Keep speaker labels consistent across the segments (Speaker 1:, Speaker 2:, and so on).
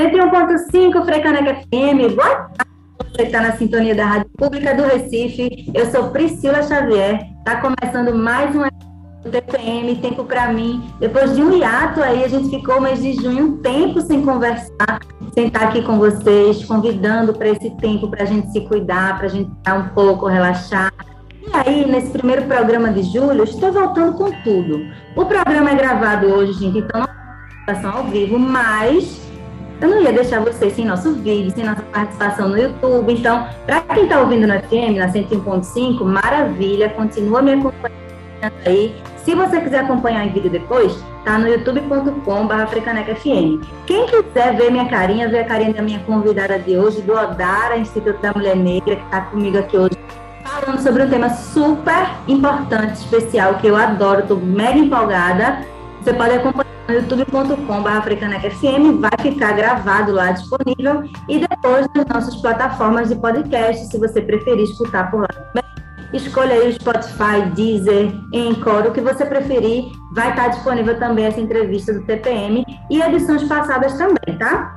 Speaker 1: 101.5 Frecaneca FM. Boa tarde, você está na sintonia da Rádio Pública do Recife. Eu sou Priscila Xavier. Está começando mais um TPM, tempo para mim. Depois de um hiato aí, a gente ficou o mês de junho um tempo sem conversar, sem estar aqui com vocês, convidando para esse tempo para a gente se cuidar, para a gente estar um pouco, relaxar. E aí, nesse primeiro programa de julho, estou voltando com tudo. O programa é gravado hoje, gente, então não é ao vivo, mas eu não ia deixar vocês sem nosso vídeo, sem nossa participação no YouTube. Então, para quem está ouvindo no FM, na 101.5, maravilha, continua me acompanhando aí. Se você quiser acompanhar em vídeo depois, tá no youtube.com.br FM. Quem quiser ver minha carinha, ver a carinha da minha convidada de hoje, do Odara, Instituto da Mulher Negra, que está comigo aqui hoje, falando sobre um tema super importante, especial, que eu adoro, estou mega empolgada. Você pode acompanhar no youtube.com.br vai ficar gravado lá disponível e depois nas nossas plataformas de podcast, se você preferir escutar por lá Escolha aí o Spotify, Deezer, Encore, o que você preferir. Vai estar disponível também essa entrevista do TPM e edições passadas também, tá?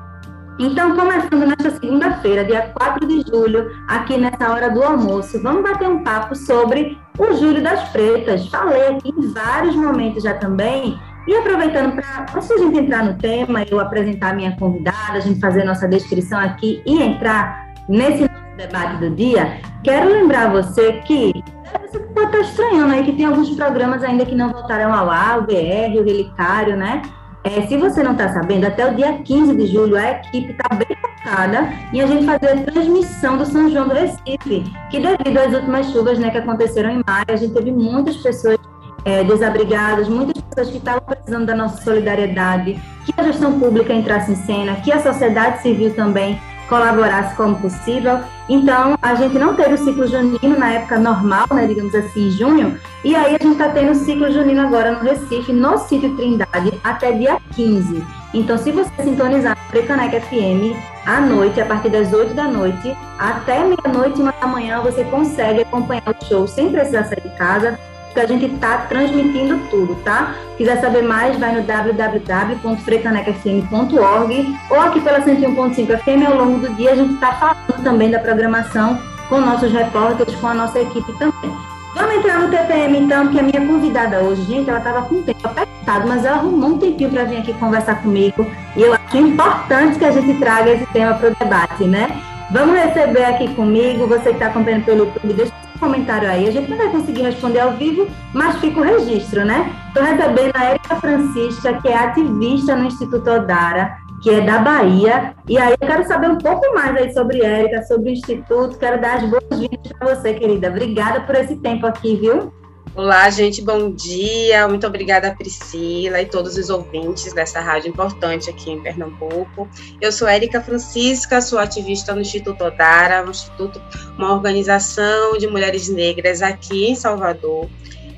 Speaker 1: Então, começando nesta segunda-feira, dia 4 de julho, aqui nessa hora do almoço, vamos bater um papo sobre o Júlio das Pretas. Falei aqui em vários momentos já também. E aproveitando para, a gente entrar no tema, eu apresentar a minha convidada, a gente fazer nossa descrição aqui e entrar nesse debate do dia, quero lembrar você que você pode estar estranhando aí que tem alguns programas ainda que não voltaram ao ar, o BR, o Relicário, né? É, se você não está sabendo, até o dia 15 de julho a equipe está bem focada em a gente fazer a transmissão do São João do Recife, que devido às últimas chuvas né, que aconteceram em maio, a gente teve muitas pessoas é, desabrigadas, muitas pessoas que estavam precisando da nossa solidariedade, que a gestão pública entrasse em cena, que a sociedade civil também colaborasse como possível. Então, a gente não teve o ciclo junino na época normal, né, digamos assim, em junho, e aí a gente está tendo o ciclo junino agora no Recife, no sítio Trindade, até dia 15. Então, se você sintonizar no Frecanec FM à noite, a partir das 8 da noite, até meia-noite, uma da manhã, você consegue acompanhar o show sem precisar sair de casa, que a gente está transmitindo tudo, tá? Quiser saber mais, vai no www.frecanecfm.org ou aqui pela 101.5 FM. Ao longo do dia, a gente está falando também da programação com nossos repórteres, com a nossa equipe também. Vamos entrar no TPM então, que a minha convidada hoje, gente, ela estava com o tempo apertado, mas ela arrumou um tempinho para vir aqui conversar comigo e eu acho importante que a gente traga esse tema para o debate, né? Vamos receber aqui comigo, você que está acompanhando pelo YouTube, deixa comentário aí. A gente não vai conseguir responder ao vivo, mas fica o registro, né? Estou recebendo a Érica Francisca, que é ativista no Instituto Odara, que é da Bahia. E aí eu quero saber um pouco mais aí sobre Érica, sobre o Instituto. Quero dar as boas-vindas para você, querida. Obrigada por esse tempo aqui, viu?
Speaker 2: Olá, gente, bom dia. Muito obrigada, Priscila e todos os ouvintes dessa rádio importante aqui em Pernambuco. Eu sou Érica Francisca, sou ativista no Instituto Odara, um instituto, uma organização de mulheres negras aqui em Salvador.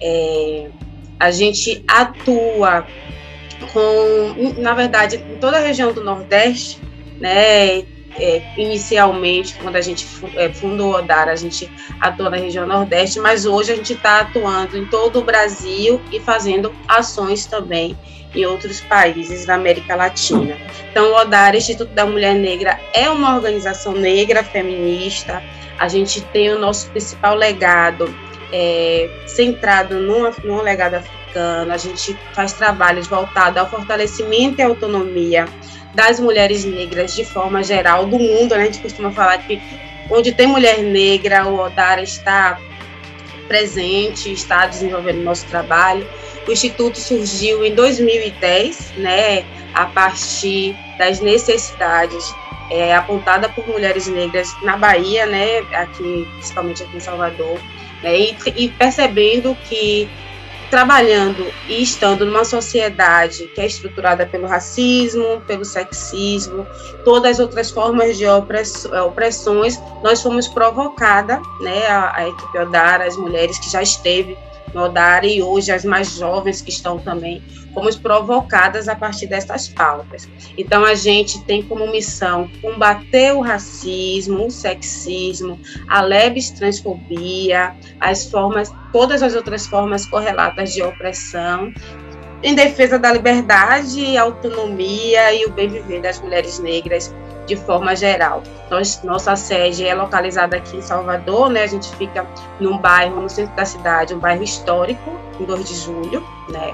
Speaker 2: É, a gente atua com, na verdade, em toda a região do Nordeste, né, é, inicialmente, quando a gente é, fundou o Odara, a gente atuou na região Nordeste, mas hoje a gente está atuando em todo o Brasil e fazendo ações também em outros países da América Latina. Então, o Odara, Instituto da Mulher Negra, é uma organização negra feminista. A gente tem o nosso principal legado é, centrado num, num legado africano. A gente faz trabalhos voltados ao fortalecimento e autonomia das mulheres negras de forma geral do mundo. Né? A gente costuma falar que onde tem mulher negra, o Odara está presente, está desenvolvendo nosso trabalho. O Instituto surgiu em 2010, né, a partir das necessidades é, apontada por mulheres negras na Bahia, né, aqui, principalmente aqui em Salvador, né, e, e percebendo que trabalhando e estando numa sociedade que é estruturada pelo racismo, pelo sexismo, todas as outras formas de opressões, nós fomos provocada, né, a, a equipe Odara, as mulheres que já esteve no Odara e hoje as mais jovens que estão também, fomos provocadas a partir dessas pautas. Então a gente tem como missão combater o racismo, o sexismo, a lebes transfobia, as formas, todas as outras formas correlatas de opressão, em defesa da liberdade, autonomia e o bem viver das mulheres negras de forma geral. Nós, nossa sede é localizada aqui em Salvador, né? A gente fica num bairro no centro da cidade, um bairro histórico, em 2 de julho, né?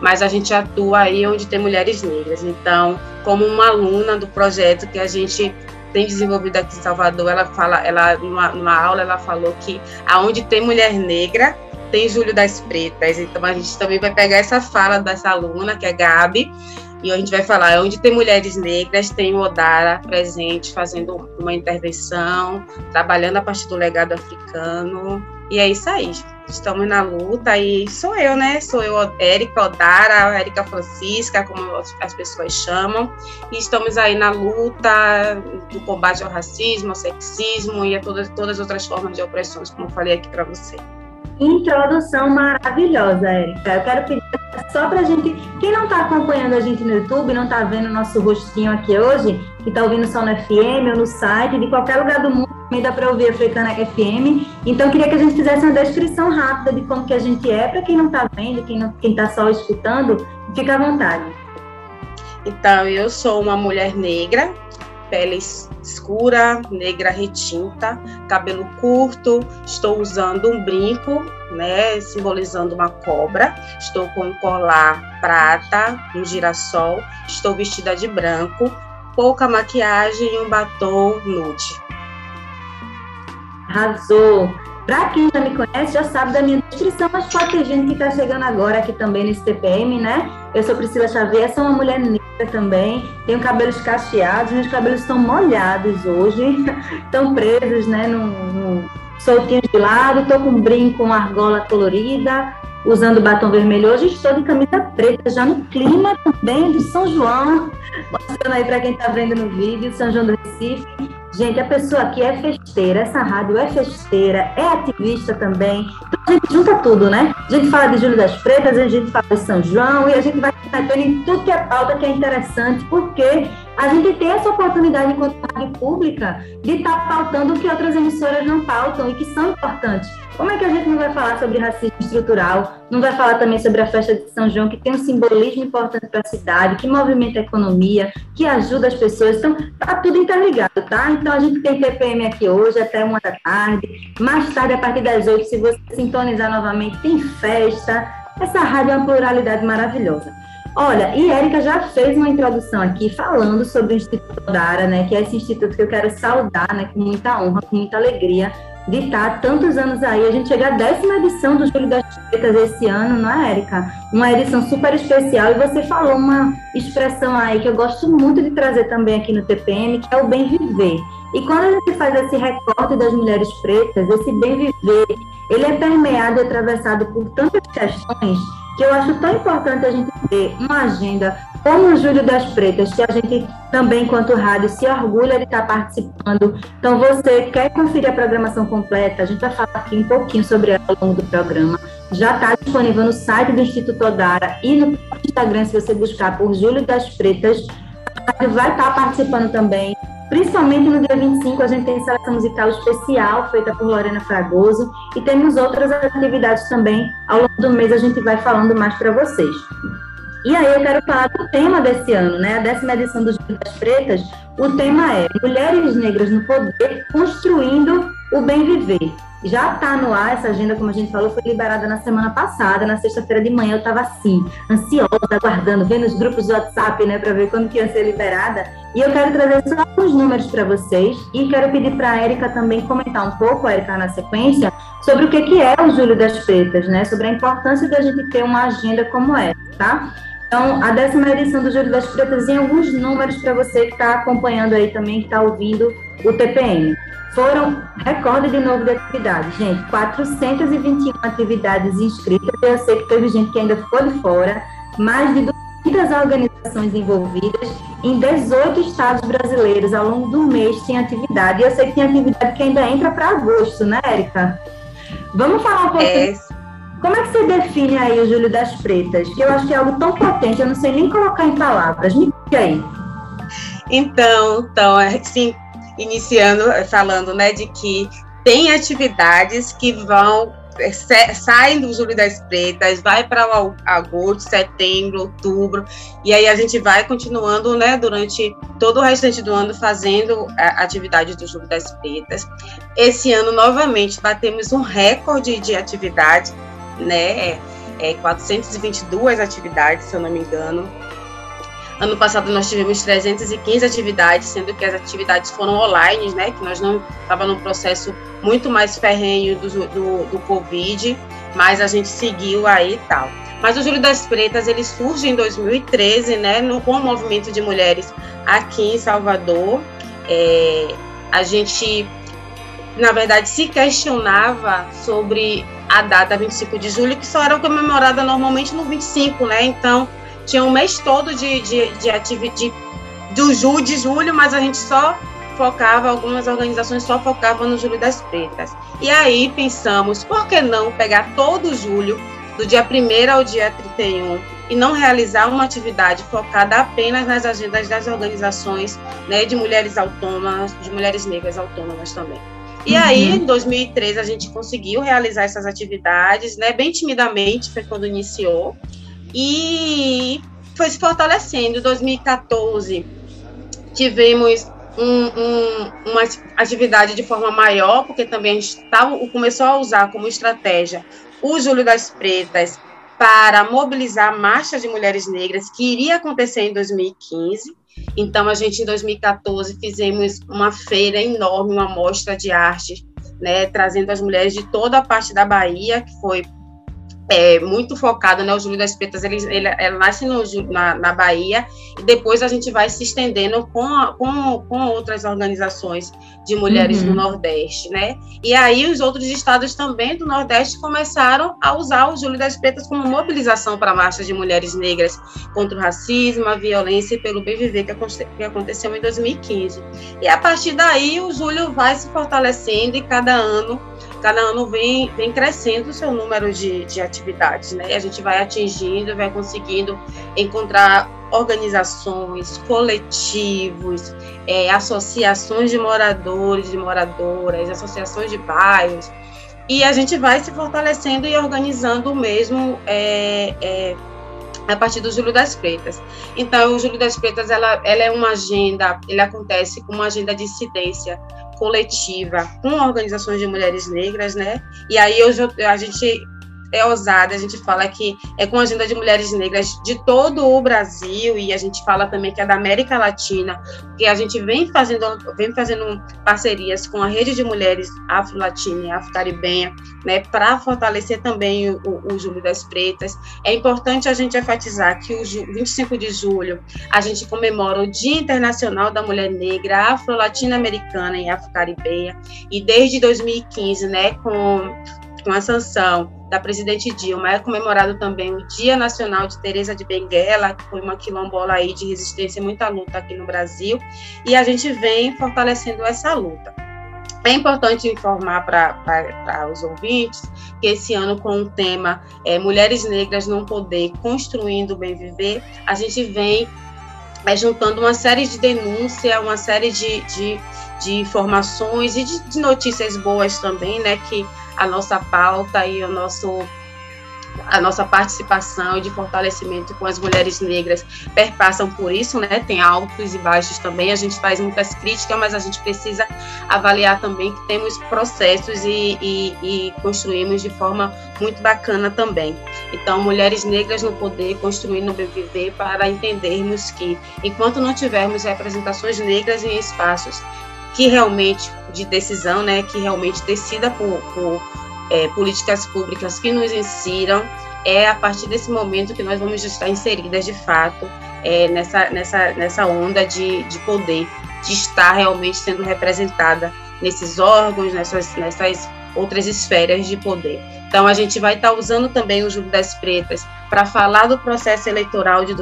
Speaker 2: Mas a gente atua aí onde tem mulheres negras. Então, como uma aluna do projeto que a gente tem desenvolvido aqui em Salvador, ela fala, ela numa, numa aula ela falou que aonde tem mulher negra tem Júlio das Pretas. Então a gente também vai pegar essa fala dessa aluna, que é Gabi, e a gente vai falar onde tem mulheres negras, tem o Odara presente, fazendo uma intervenção, trabalhando a partir do legado africano. E é isso aí. Estamos na luta e sou eu, né? Sou eu, Érica Odara, Érica Francisca, como as pessoas chamam. E estamos aí na luta do combate ao racismo, ao sexismo e a todas, todas as outras formas de opressões, como eu falei aqui para você.
Speaker 1: Introdução maravilhosa, Érica. Eu quero pedir só para a gente, quem não está acompanhando a gente no YouTube, não está vendo o nosso rostinho aqui hoje, que está ouvindo só no FM ou no site, de qualquer lugar do mundo, também dá para ouvir a Africana FM. Então, queria que a gente fizesse uma descrição rápida de como que a gente é, para quem não está vendo, quem está só escutando, fica à vontade.
Speaker 2: Então, eu sou uma mulher negra, pele escura, negra retinta, cabelo curto, estou usando um brinco, né, simbolizando uma cobra, estou com um colar prata, um girassol, estou vestida de branco, pouca maquiagem e um batom nude.
Speaker 1: Arrasou! Para quem já me conhece, já sabe da minha descrição, mas pode ter gente que está chegando agora aqui também nesse TPM, né? Eu sou Priscila Xavier, sou uma mulher negra também, tenho cabelos cacheados, meus cabelos estão molhados hoje, estão presos, né, no soltinhos de lado, estou com um brinco, uma argola colorida, usando batom vermelho. Hoje estou de camisa preta, já no clima também de São João, mostrando aí para quem está vendo no vídeo, São João do Recife. Gente, a pessoa aqui é festeira, essa rádio é festeira, é ativista também. Então a gente junta tudo, né? A gente fala de Júlio das Pretas, a gente fala de São João e a gente vai metendo em tudo que é pauta que é interessante, porque a gente tem essa oportunidade enquanto rádio pública de estar tá pautando o que outras emissoras não pautam e que são importantes. Como é que a gente não vai falar sobre racismo estrutural? Não vai falar também sobre a festa de São João, que tem um simbolismo importante para a cidade, que movimenta a economia, que ajuda as pessoas. Então, tá tudo interligado, tá? Então, a gente tem TPM aqui hoje até uma da tarde. Mais tarde, a partir das oito, se você sintonizar novamente, tem festa. Essa rádio é uma pluralidade maravilhosa. Olha, e Érica já fez uma introdução aqui falando sobre o Instituto Dara, né, que é esse instituto que eu quero saudar, né, com muita honra, com muita alegria, de estar tantos anos aí. A gente chega à décima edição do Júlio das Pretas esse ano, não é, Érica? Uma edição super especial. E você falou uma expressão aí que eu gosto muito de trazer também aqui no TPM, que é o bem viver. E quando a gente faz esse recorte das mulheres pretas, esse bem viver, ele é permeado e atravessado por tantas questões que eu acho tão importante a gente ter uma agenda como o Júlio das Pretas, que a gente também, enquanto rádio, se orgulha de estar participando. Então, você quer conferir a programação completa? A gente vai falar aqui um pouquinho sobre ela ao longo do programa. Já está disponível no site do Instituto Odara e no Instagram, se você buscar por Júlio das Pretas. A rádio vai estar participando também Principalmente no dia 25, a gente tem seleção musical especial feita por Lorena Fragoso e temos outras atividades também. Ao longo do mês, a gente vai falando mais para vocês. E aí eu quero falar do tema desse ano, né? A décima edição dos Vidas Pretas. O tema é Mulheres Negras no Poder, Construindo o Bem Viver. Já está no ar essa agenda, como a gente falou, foi liberada na semana passada, na sexta-feira de manhã. Eu estava assim, ansiosa, aguardando, vendo os grupos do WhatsApp, né, para ver quando que ia ser liberada. E eu quero trazer só alguns números para vocês e quero pedir para a Érica também comentar um pouco, a Érica, na sequência, sobre o que, que é o Júlio das Pretas, né, sobre a importância da gente ter uma agenda como essa, tá? Então, a décima edição do Júlio das Pretas em alguns números para você que está acompanhando aí também, que está ouvindo o TPM. Foram recorde de novo de atividades, gente. 421 atividades inscritas. Eu sei que teve gente que ainda ficou de fora. Mais de 200 organizações envolvidas em 18 estados brasileiros. Ao longo do mês tem atividade. E eu sei que tem atividade que ainda entra para agosto, né, Érica? Vamos falar um pouco. É. Como é que você define aí o Júlio das Pretas? Eu acho que é algo tão potente, eu não sei nem colocar em palavras. Me diga aí.
Speaker 2: Então, então, assim, iniciando, falando, né, de que tem atividades que vão saem do Júlio das Pretas, vai para agosto, setembro, outubro, e aí a gente vai continuando, né, durante todo o restante do ano fazendo a atividade do Júlio das Pretas. Esse ano, novamente, batemos um recorde de atividade, né, é, 422 atividades, se eu não me engano, Ano passado nós tivemos 315 atividades, sendo que as atividades foram online, né? Que nós não estava num processo muito mais ferrenho do, do, do, Covid, mas a gente seguiu aí e tal. Mas o Júlio das Pretas ele surge em 2013, né? No, com o movimento de mulheres aqui em Salvador. É, a gente, na verdade, se questionava sobre a data 25 de julho, que só era comemorada normalmente no 25, né? Então tinha um mês todo de, de, de atividade do julho, de julho, mas a gente só focava, algumas organizações só focavam no Julho das Pretas. E aí pensamos, por que não pegar todo julho, do dia 1 ao dia 31, e não realizar uma atividade focada apenas nas agendas das organizações né, de mulheres autônomas, de mulheres negras autônomas também. E uhum. aí, em 2013, a gente conseguiu realizar essas atividades, né, bem timidamente, foi quando iniciou, e foi se fortalecendo. Em 2014, tivemos um, um, uma atividade de forma maior, porque também a gente tava, começou a usar como estratégia o Júlio das Pretas para mobilizar a marcha de mulheres negras que iria acontecer em 2015. Então, a gente, em 2014, fizemos uma feira enorme, uma mostra de arte, né, trazendo as mulheres de toda a parte da Bahia, que foi é, muito focado, né? O Júlio das Pretas, ele, ele, ele nasce no, na, na, Bahia e depois a gente vai se estendendo com, a, com, com outras organizações de mulheres uhum. do Nordeste, né? E aí os outros estados também do Nordeste começaram a usar o Júlio das Pretas como mobilização para a marcha de mulheres negras contra o racismo, a violência e pelo bem viver que, que aconteceu em 2015. E a partir daí o Júlio vai se fortalecendo e cada ano cada ano vem, vem crescendo o seu número de, de atividades, né? E a gente vai atingindo, vai conseguindo encontrar organizações, coletivos, é, associações de moradores, de moradoras, associações de bairros, e a gente vai se fortalecendo e organizando mesmo é, é, a partir do Júlio das Pretas. Então, o Júlio das Pretas, ela, ela é uma agenda, ele acontece como uma agenda de incidência coletiva com organizações de mulheres negras, né? E aí hoje a gente é ousada, a gente fala que é com a agenda de mulheres negras de todo o Brasil e a gente fala também que é da América Latina, que a gente vem fazendo, vem fazendo parcerias com a rede de mulheres afro-latina e afro-caribenha, né, para fortalecer também o, o, Júlio das Pretas. É importante a gente enfatizar que o 25 de julho a gente comemora o Dia Internacional da Mulher Negra, afro-latina-americana e afro-caribenha, e desde 2015, né, com com a sanção da presidente Dilma, é comemorado também o Dia Nacional de Teresa de Benguela, que foi uma quilombola aí de resistência, muita luta aqui no Brasil, e a gente vem fortalecendo essa luta. É importante informar para os ouvintes que esse ano, com o tema é, Mulheres Negras no Poder, Construindo o Bem Viver, a gente vem é, juntando uma série de denúncias, uma série de, de, de informações e de, de notícias boas também, né, que a nossa pauta e o nosso a nossa participação de fortalecimento com as mulheres negras perpassam por isso, né? Tem altos e baixos também. A gente faz muitas críticas, mas a gente precisa avaliar também que temos processos e, e, e construímos de forma muito bacana também. Então, mulheres negras no poder, construindo o BVV para entendermos que, enquanto não tivermos representações negras em espaços que realmente de decisão, né, que realmente decida por, por é, políticas públicas que nos insiram, é a partir desse momento que nós vamos estar inseridas de fato é, nessa, nessa, nessa onda de, de poder, de estar realmente sendo representada nesses órgãos, nessas, nessas outras esferas de poder. Então, a gente vai estar usando também o Júlio das Pretas para falar do processo eleitoral de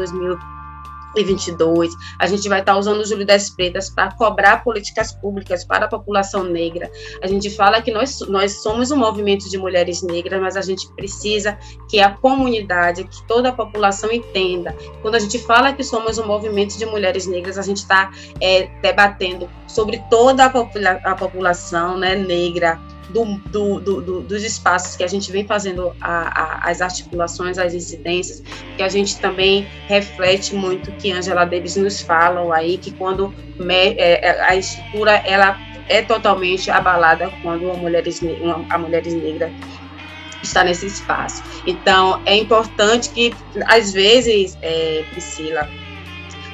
Speaker 2: 2020 2022. A gente vai estar usando o Júlio das Pretas para cobrar políticas públicas para a população negra. A gente fala que nós, nós somos um movimento de mulheres negras, mas a gente precisa que a comunidade, que toda a população entenda. Quando a gente fala que somos um movimento de mulheres negras, a gente está é, debatendo sobre toda a, popula a população né, negra do, do, do, dos espaços que a gente vem fazendo a, a, as articulações, as incidências, que a gente também reflete muito que Angela Davis nos falam aí, que quando me, é, é a estrutura ela é totalmente abalada quando a mulheres, uma, a mulheres negras está nesse espaço. Então, é importante que, às vezes, é, Priscila,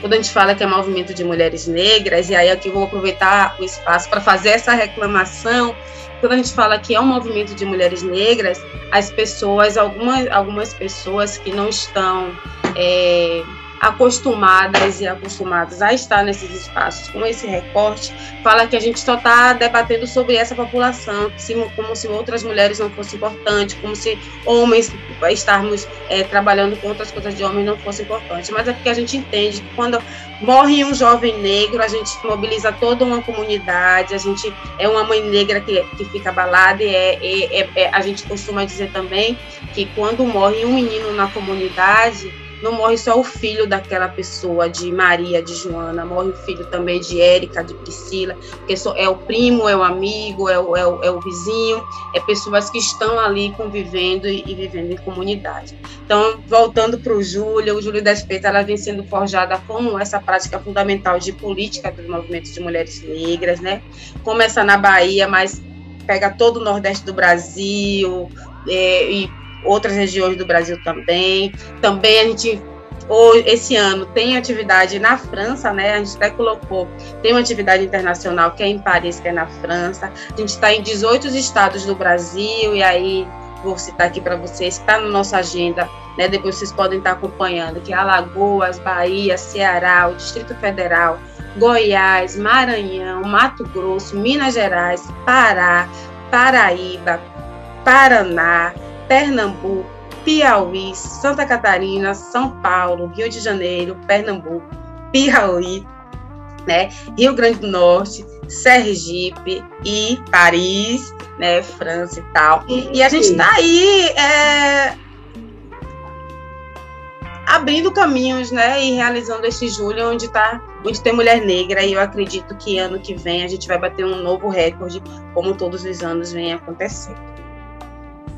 Speaker 2: quando a gente fala que é movimento de mulheres negras, e aí eu vou aproveitar o espaço para fazer essa reclamação, quando a gente fala que é um movimento de mulheres negras, as pessoas, algumas, algumas pessoas que não estão é, acostumadas e acostumados a estar nesses espaços com esse recorte, fala que a gente só está debatendo sobre essa população, como se outras mulheres não fossem importantes, como se homens estarmos é, trabalhando com outras coisas de homens não fosse importante. Mas é porque a gente entende que quando morre um jovem negro, a gente mobiliza toda uma comunidade, a gente é uma mãe negra que, que fica abalada e é, é, é a gente costuma dizer também que quando morre um menino na comunidade, não morre só o filho daquela pessoa, de Maria, de Joana, morre o filho também de Érica, de Priscila, que é o primo, é o amigo, é o, é o, é o vizinho, é pessoas que estão ali convivendo e, e vivendo em comunidade. Então, voltando para o Júlio, o Júlio da Espeita, ela vem sendo forjada como essa prática fundamental de política dos movimentos de mulheres negras, né? Começa na Bahia, mas pega todo o Nordeste do Brasil, é, e outras regiões do Brasil também. Também a gente esse ano tem atividade na França, né? A gente até colocou, tem uma atividade internacional que é em Paris, que é na França. A gente está em 18 estados do Brasil, e aí vou citar aqui para vocês, está na nossa agenda, né? Depois vocês podem estar acompanhando, que é Alagoas, Bahia, Ceará, o Distrito Federal, Goiás, Maranhão, Mato Grosso, Minas Gerais, Pará, Paraíba, Paraná, Pernambuco, Piauí, Santa Catarina, São Paulo, Rio de Janeiro, Pernambuco, Piauí, né, Rio Grande do Norte, Sergipe e Paris, né, França e tal. E a gente está aí é, abrindo caminhos, né, e realizando esse julho onde tá, onde tem mulher negra. E eu acredito que ano que vem a gente vai bater um novo recorde, como todos os anos vem acontecendo.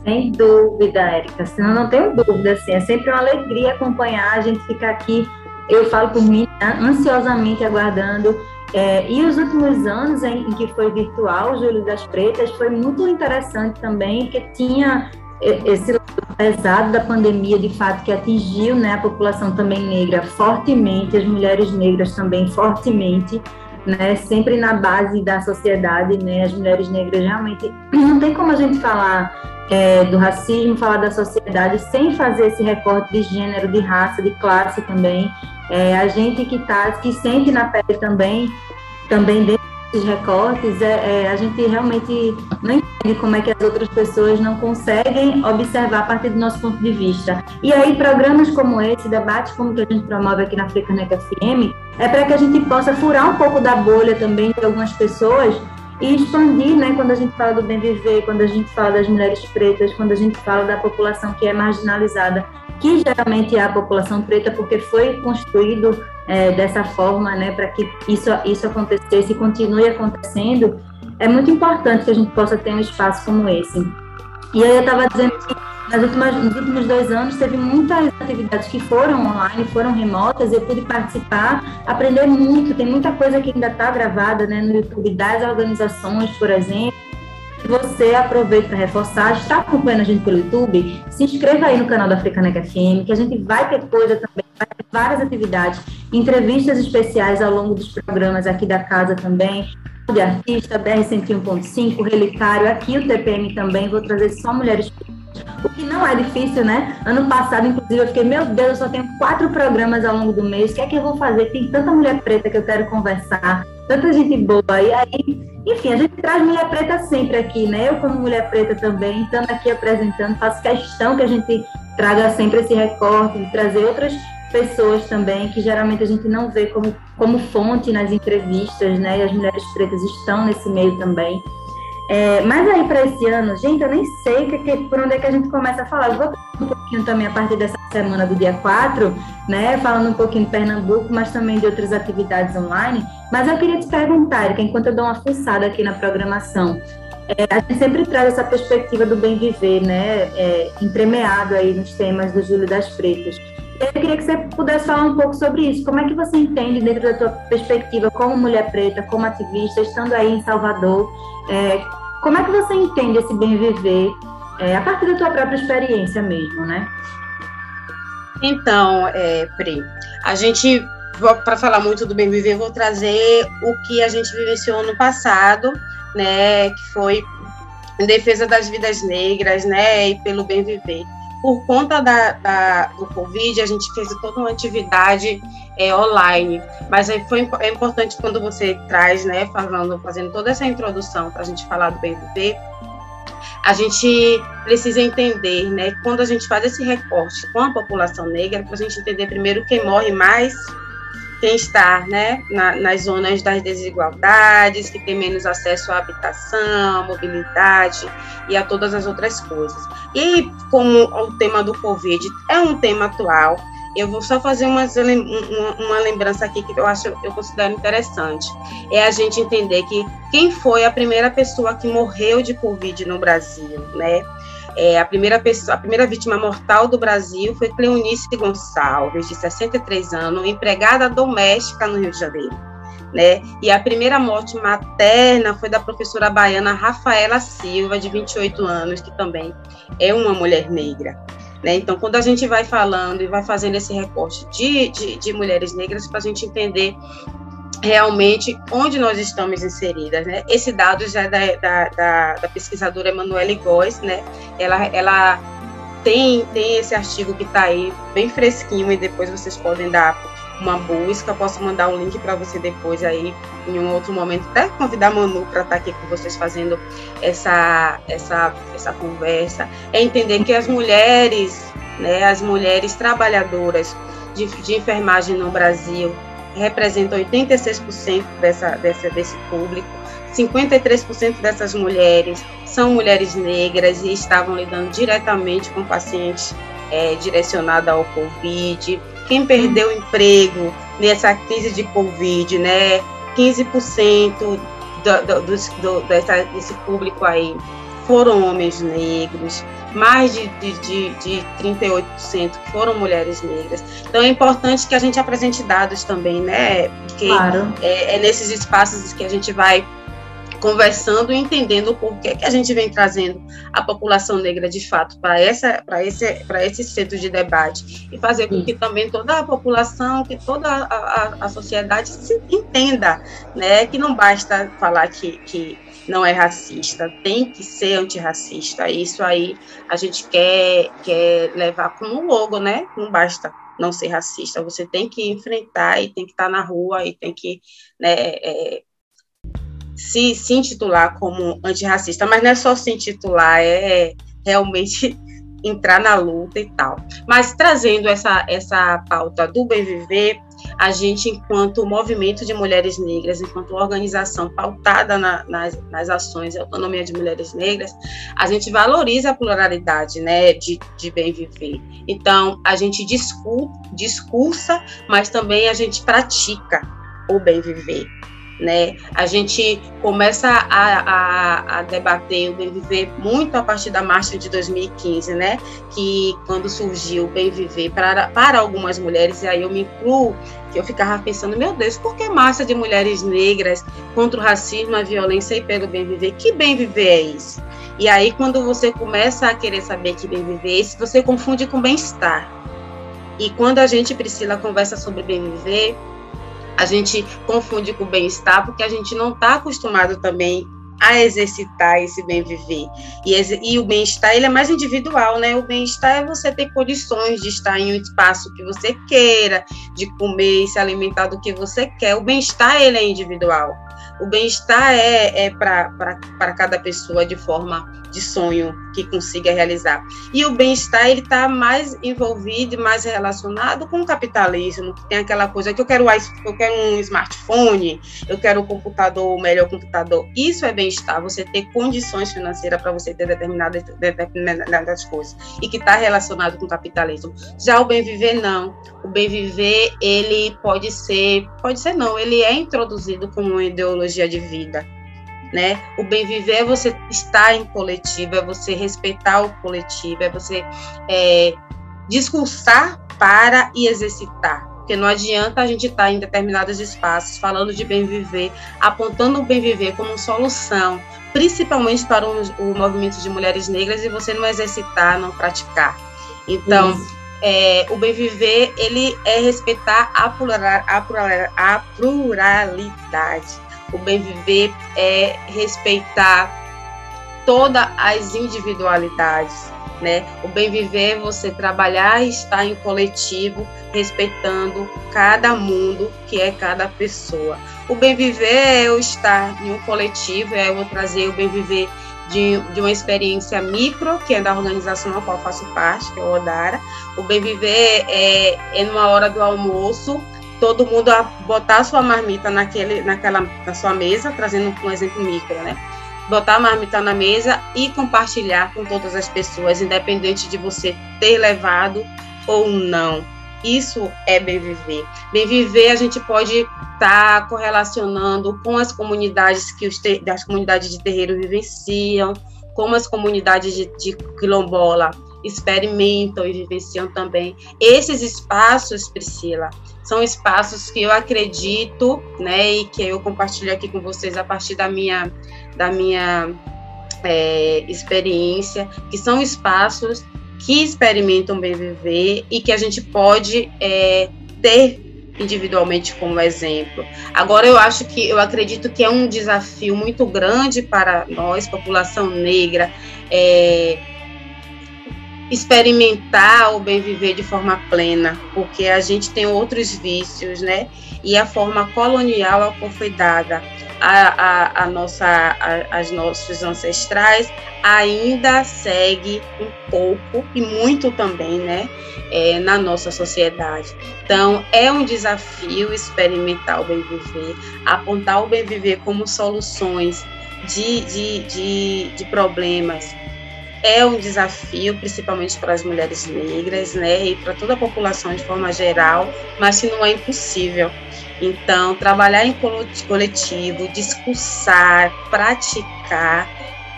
Speaker 1: Sem dúvida, Érica. Senão não tenho dúvida, assim, é sempre uma alegria acompanhar, a gente ficar aqui, eu falo por mim, né, ansiosamente aguardando. É, e os últimos anos em, em, que foi virtual, o Júlio das Pretas, foi muito interessante também, que tinha esse lado pesado da pandemia, de fato, que atingiu né, a população também negra fortemente, as mulheres negras também fortemente, né, sempre na base da sociedade, né, as mulheres negras realmente, não tem como a gente falar é, do racismo, falar da sociedade, sem fazer esse recorte de gênero, de raça, de classe também. É, a gente que tá, que sente na pele também, também dentro desses recortes, é, é, a gente realmente não entende como é que as outras pessoas não conseguem observar a partir do nosso ponto de vista. E aí, programas como esse, debates como que a gente promove aqui na Africaneca FM, é para que a gente possa furar um pouco da bolha também de algumas pessoas e expandir, né, quando a gente fala do bem viver, quando a gente fala das mulheres pretas, quando a gente fala da população que é marginalizada, que geralmente é a população preta, porque foi construído é, dessa forma, né, para que isso, isso acontecesse e continue acontecendo, é muito importante que a gente possa ter um espaço como esse. E aí eu estava dizendo que nas últimas, nos últimos dois anos teve muitas atividades que foram online, foram remotas, eu pude participar, aprender muito, tem muita coisa que ainda está gravada né, no YouTube das organizações, por exemplo. Você aproveita para reforçar, está acompanhando a gente pelo YouTube, se inscreva aí no canal da Africaneca FM, que a gente vai ter coisa também, vai ter várias atividades, entrevistas especiais ao longo dos programas aqui da casa também, de artista, BR 101.5, Relicário, aqui o TPM também, vou trazer só mulheres o que não é difícil, né? Ano passado, inclusive, eu fiquei, meu Deus, eu só tenho quatro programas ao longo do mês, o que é que eu vou fazer? Tem tanta mulher preta que eu quero conversar, tanta gente boa. E aí, enfim, a gente traz mulher preta sempre aqui, né? Eu, como mulher preta também, estando aqui apresentando, faço questão que a gente traga sempre esse recorte, de trazer outras pessoas também, que geralmente a gente não vê como, como fonte nas entrevistas, né? E as mulheres pretas estão nesse meio também. É, mas aí para esse ano, gente, eu nem sei que, que, por onde é que a gente começa a falar. Eu vou um pouquinho também a partir dessa semana do dia 4, né? Falando um pouquinho de Pernambuco, mas também de outras atividades online. Mas eu queria te perguntar, Erika, enquanto eu dou uma fuçada aqui na programação, é, a gente sempre traz essa perspectiva do bem viver, né, é, entremeado aí nos temas do Júlio das Freitas. Eu queria que você pudesse falar um pouco sobre isso. Como é que você entende, dentro da tua perspectiva, como mulher preta, como ativista, estando aí em Salvador, é, como é que você entende esse bem viver é, a partir da tua própria experiência mesmo, né?
Speaker 2: Então, é, Pri, a gente, para falar muito do bem viver, vou trazer o que a gente vivenciou no passado, né, que foi em defesa das vidas negras, né, e pelo bem viver. Por conta da, da do Covid, a gente fez toda uma atividade é, online, mas aí foi é importante quando você traz, né, falando, fazendo toda essa introdução para a gente falar do viver, a gente precisa entender, né, quando a gente faz esse recorte com a população negra, para a gente entender primeiro quem morre mais quem está né, na, nas zonas das desigualdades, que tem menos acesso à habitação, mobilidade e a todas as outras coisas. E como o tema do Covid é um tema atual, eu vou só fazer uma, uma lembrança aqui que eu acho eu considero interessante. É a gente entender que quem foi a primeira pessoa que morreu de Covid no Brasil, né? É, a, primeira pessoa, a primeira vítima mortal do Brasil foi Cleonice Gonçalves, de 63 anos, empregada doméstica no Rio de Janeiro. Né? E a primeira morte materna foi da professora baiana Rafaela Silva, de 28 anos, que também é uma mulher negra. Né? Então, quando a gente vai falando e vai fazendo esse recorte de, de, de mulheres negras, para a gente entender realmente onde nós estamos inseridas, né? Esse dado já é da, da, da, da pesquisadora Emanuele Góes, né? Ela, ela tem, tem esse artigo que está aí bem fresquinho e depois vocês podem dar uma busca, posso mandar um link para você depois aí em um outro momento, até convidar a Manu para estar tá aqui com vocês fazendo essa essa essa conversa, é entender que as mulheres, né, as mulheres trabalhadoras de, de enfermagem no Brasil, representam 86% dessa, dessa, desse público. 53% dessas mulheres são mulheres negras e estavam lidando diretamente com pacientes é, direcionados ao Covid. Quem perdeu o emprego nessa crise de Covid, né? 15% do, do, do, do, dessa, desse público aí foram homens negros mais de, de, de, de 38% foram mulheres negras. Então é importante que a gente apresente dados também, né? Porque claro. é, é nesses espaços que a gente vai conversando e entendendo o porquê que a gente vem trazendo a população negra de fato para essa para esse para esse centro de debate e fazer com que também toda a população que toda a, a, a sociedade se entenda né que não basta falar que, que não é racista, tem que ser antirracista. Isso aí a gente quer, quer levar como logo, né? Não basta não ser racista, você tem que enfrentar e tem que estar na rua e tem que né, é, se, se intitular como antirracista, mas não é só se intitular, é realmente entrar na luta e tal. Mas trazendo essa, essa pauta do bem viver, a gente, enquanto movimento de mulheres negras, enquanto organização pautada na, nas, nas ações e autonomia de mulheres negras, a gente valoriza a pluralidade né, de, de bem viver. Então, a gente discur, discursa, mas também a gente pratica o bem viver né? A gente começa a, a, a, debater o bem viver muito a partir da marcha de 2015, né? Que quando surgiu o bem viver para, para algumas mulheres, e aí eu me incluo, que eu ficava pensando, meu Deus, por que marcha de mulheres negras contra o racismo, a violência e pelo bem viver? Que bem viver é isso? E aí, quando você começa a querer saber que bem viver é esse, você confunde com bem-estar. E quando a gente, Priscila, conversa sobre bem viver, a gente confunde com bem-estar porque a gente não está acostumado também a exercitar esse bem viver. E, e o bem-estar ele é mais individual, né? O bem-estar é você ter condições de estar em um espaço que você queira, de comer e se alimentar do que você quer. O bem-estar ele é individual. O bem-estar é, é para cada pessoa de forma de sonho que consiga realizar. E o bem-estar ele está mais envolvido e mais relacionado com o capitalismo, que tem aquela coisa que eu quero, eu quero um smartphone, eu quero um computador, o melhor computador. Isso é bem-estar, você ter condições financeiras para você ter determinadas, determinadas coisas e que está relacionado com o capitalismo. Já o bem viver não. O bem viver ele pode ser, pode ser não, ele é introduzido como uma ideologia de vida né? O bem viver é você estar em coletivo, é você respeitar o coletivo, é você é, discursar para e exercitar. Porque não adianta a gente estar em determinados espaços falando de bem viver, apontando o bem viver como solução, principalmente para o, o movimento de mulheres negras, e você não exercitar, não praticar. Então, é, o bem viver ele é respeitar a, plural, a, plural, a pluralidade o bem viver é respeitar todas as individualidades, né? O bem viver é você trabalhar e estar em coletivo, respeitando cada mundo que é cada pessoa. O bem viver é eu estar em um coletivo, é eu trazer o bem viver de, de uma experiência micro, que é da organização na qual faço parte, que é o Odara. O bem viver é, é numa hora do almoço, todo mundo a botar a sua marmita naquele, naquela, na sua mesa, trazendo um exemplo micro, né? Botar a marmita na mesa e compartilhar com todas as pessoas, independente de você ter levado ou não. Isso é bem viver. Bem viver a gente pode estar tá correlacionando com as comunidades que os das comunidades de terreiro vivenciam, como as comunidades de, de quilombola experimentam e vivenciam também. Esses espaços, Priscila, são espaços que eu acredito, né, e que eu compartilho aqui com vocês a partir da minha, da minha é, experiência, que são espaços que experimentam bem viver e que a gente pode é, ter individualmente como exemplo. Agora eu acho que eu acredito que é um desafio muito grande para nós, população negra, é, experimentar o bem viver de forma plena, porque a gente tem outros vícios, né? E a forma colonial a qual foi dada a, a, a nossa, a, as nossos ancestrais ainda segue um pouco e muito também, né? É, na nossa sociedade. Então, é um desafio experimentar o bem viver, apontar o bem viver como soluções de, de, de, de problemas é um desafio, principalmente para as mulheres negras, né, e para toda a população de forma geral, mas que não é impossível. Então, trabalhar em coletivo, discursar, praticar,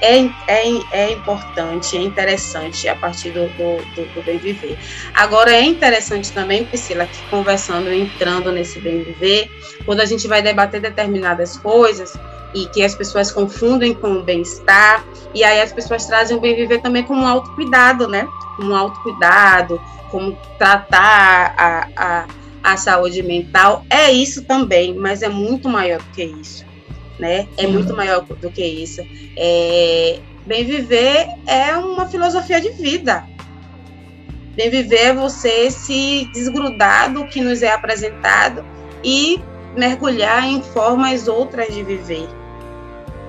Speaker 2: é, é, é importante, é interessante a partir do, do, do, bem viver. Agora, é interessante também, Priscila, que conversando, entrando nesse bem viver, quando a gente vai debater determinadas coisas, e que as pessoas confundem com o bem-estar, e aí as pessoas trazem o bem-viver também como um autocuidado, né? Como um autocuidado, como tratar a, a, a saúde mental. É isso também, mas é muito maior do que isso, né? É Sim. muito maior do que isso. É, bem viver é uma filosofia de vida. Bem viver é você se desgrudar do que nos é apresentado e mergulhar em formas outras de viver.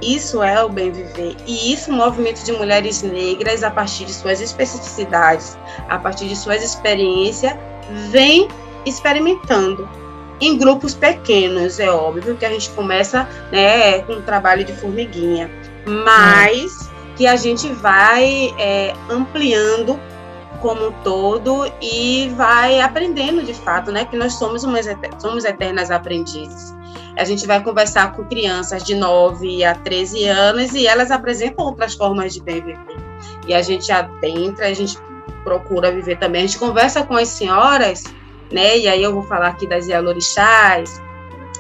Speaker 2: Isso é o bem viver. E isso o movimento de mulheres negras, a partir de suas especificidades, a partir de suas experiências, vem experimentando. Em grupos pequenos, é óbvio que a gente começa né, com um trabalho de formiguinha, mas que a gente vai é, ampliando como um todo e vai aprendendo de fato, né? Que nós somos umas somos eternas aprendizes. A gente vai conversar com crianças de 9 a 13 anos e elas apresentam outras formas de viver. E a gente adentra, a gente procura viver também. A gente conversa com as senhoras, né? E aí eu vou falar aqui das Yalorixás,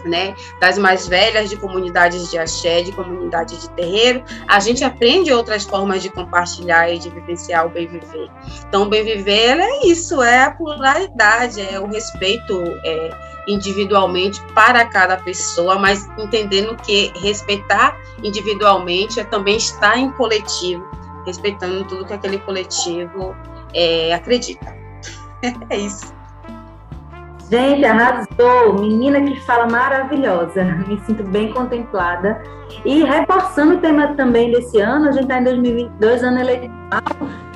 Speaker 2: né, das mais velhas de comunidades de axé, de comunidades de terreiro, a gente aprende outras formas de compartilhar e de vivenciar o bem viver. Então, o bem viver é isso, é a pluralidade, é o respeito é, individualmente para cada pessoa, mas entendendo que respeitar individualmente é também estar em coletivo, respeitando tudo que aquele coletivo é, acredita. é isso.
Speaker 1: Gente, arrasou! Menina que fala maravilhosa. Me sinto bem contemplada. E reforçando o tema também desse ano, a gente está em 2022, ano eleitoral,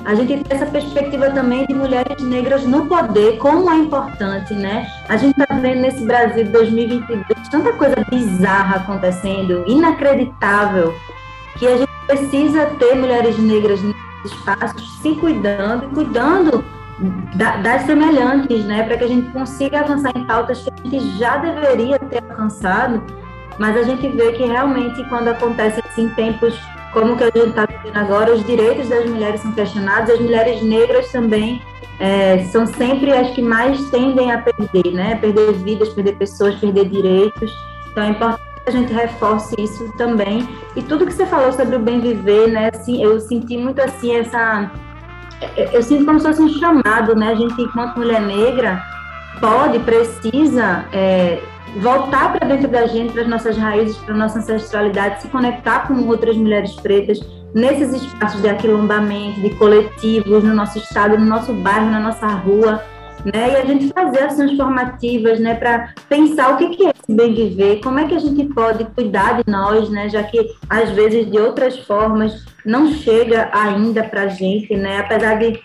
Speaker 1: a gente tem essa perspectiva também de mulheres negras no poder, como é importante, né? A gente está vendo nesse Brasil de 2022 tanta coisa bizarra acontecendo, inacreditável, que a gente precisa ter mulheres negras nesses espaços se cuidando e cuidando das semelhantes, né, para que a gente consiga avançar em pautas que a gente já deveria ter alcançado mas a gente vê que realmente quando acontece assim, tempos como que a gente está vivendo agora, os direitos das mulheres são questionados, as mulheres negras também é, são sempre as que mais tendem a perder, né? Perder vidas, perder pessoas, perder direitos. Então é importante a gente reforce isso também. E tudo que você falou sobre o bem viver, né? Assim, eu senti muito assim essa. Eu sinto como se fosse um chamado, né? A gente, enquanto mulher negra, pode, precisa é, voltar para dentro da gente, para as nossas raízes, para a nossa ancestralidade, se conectar com outras mulheres pretas nesses espaços de aquilombamento, de coletivos, no nosso estado, no nosso bairro, na nossa rua, né? E a gente fazer ações formativas, né? Para pensar o que é esse bem viver, como é que a gente pode cuidar de nós, né? Já que às vezes de outras formas não chega ainda para gente, né? Apesar de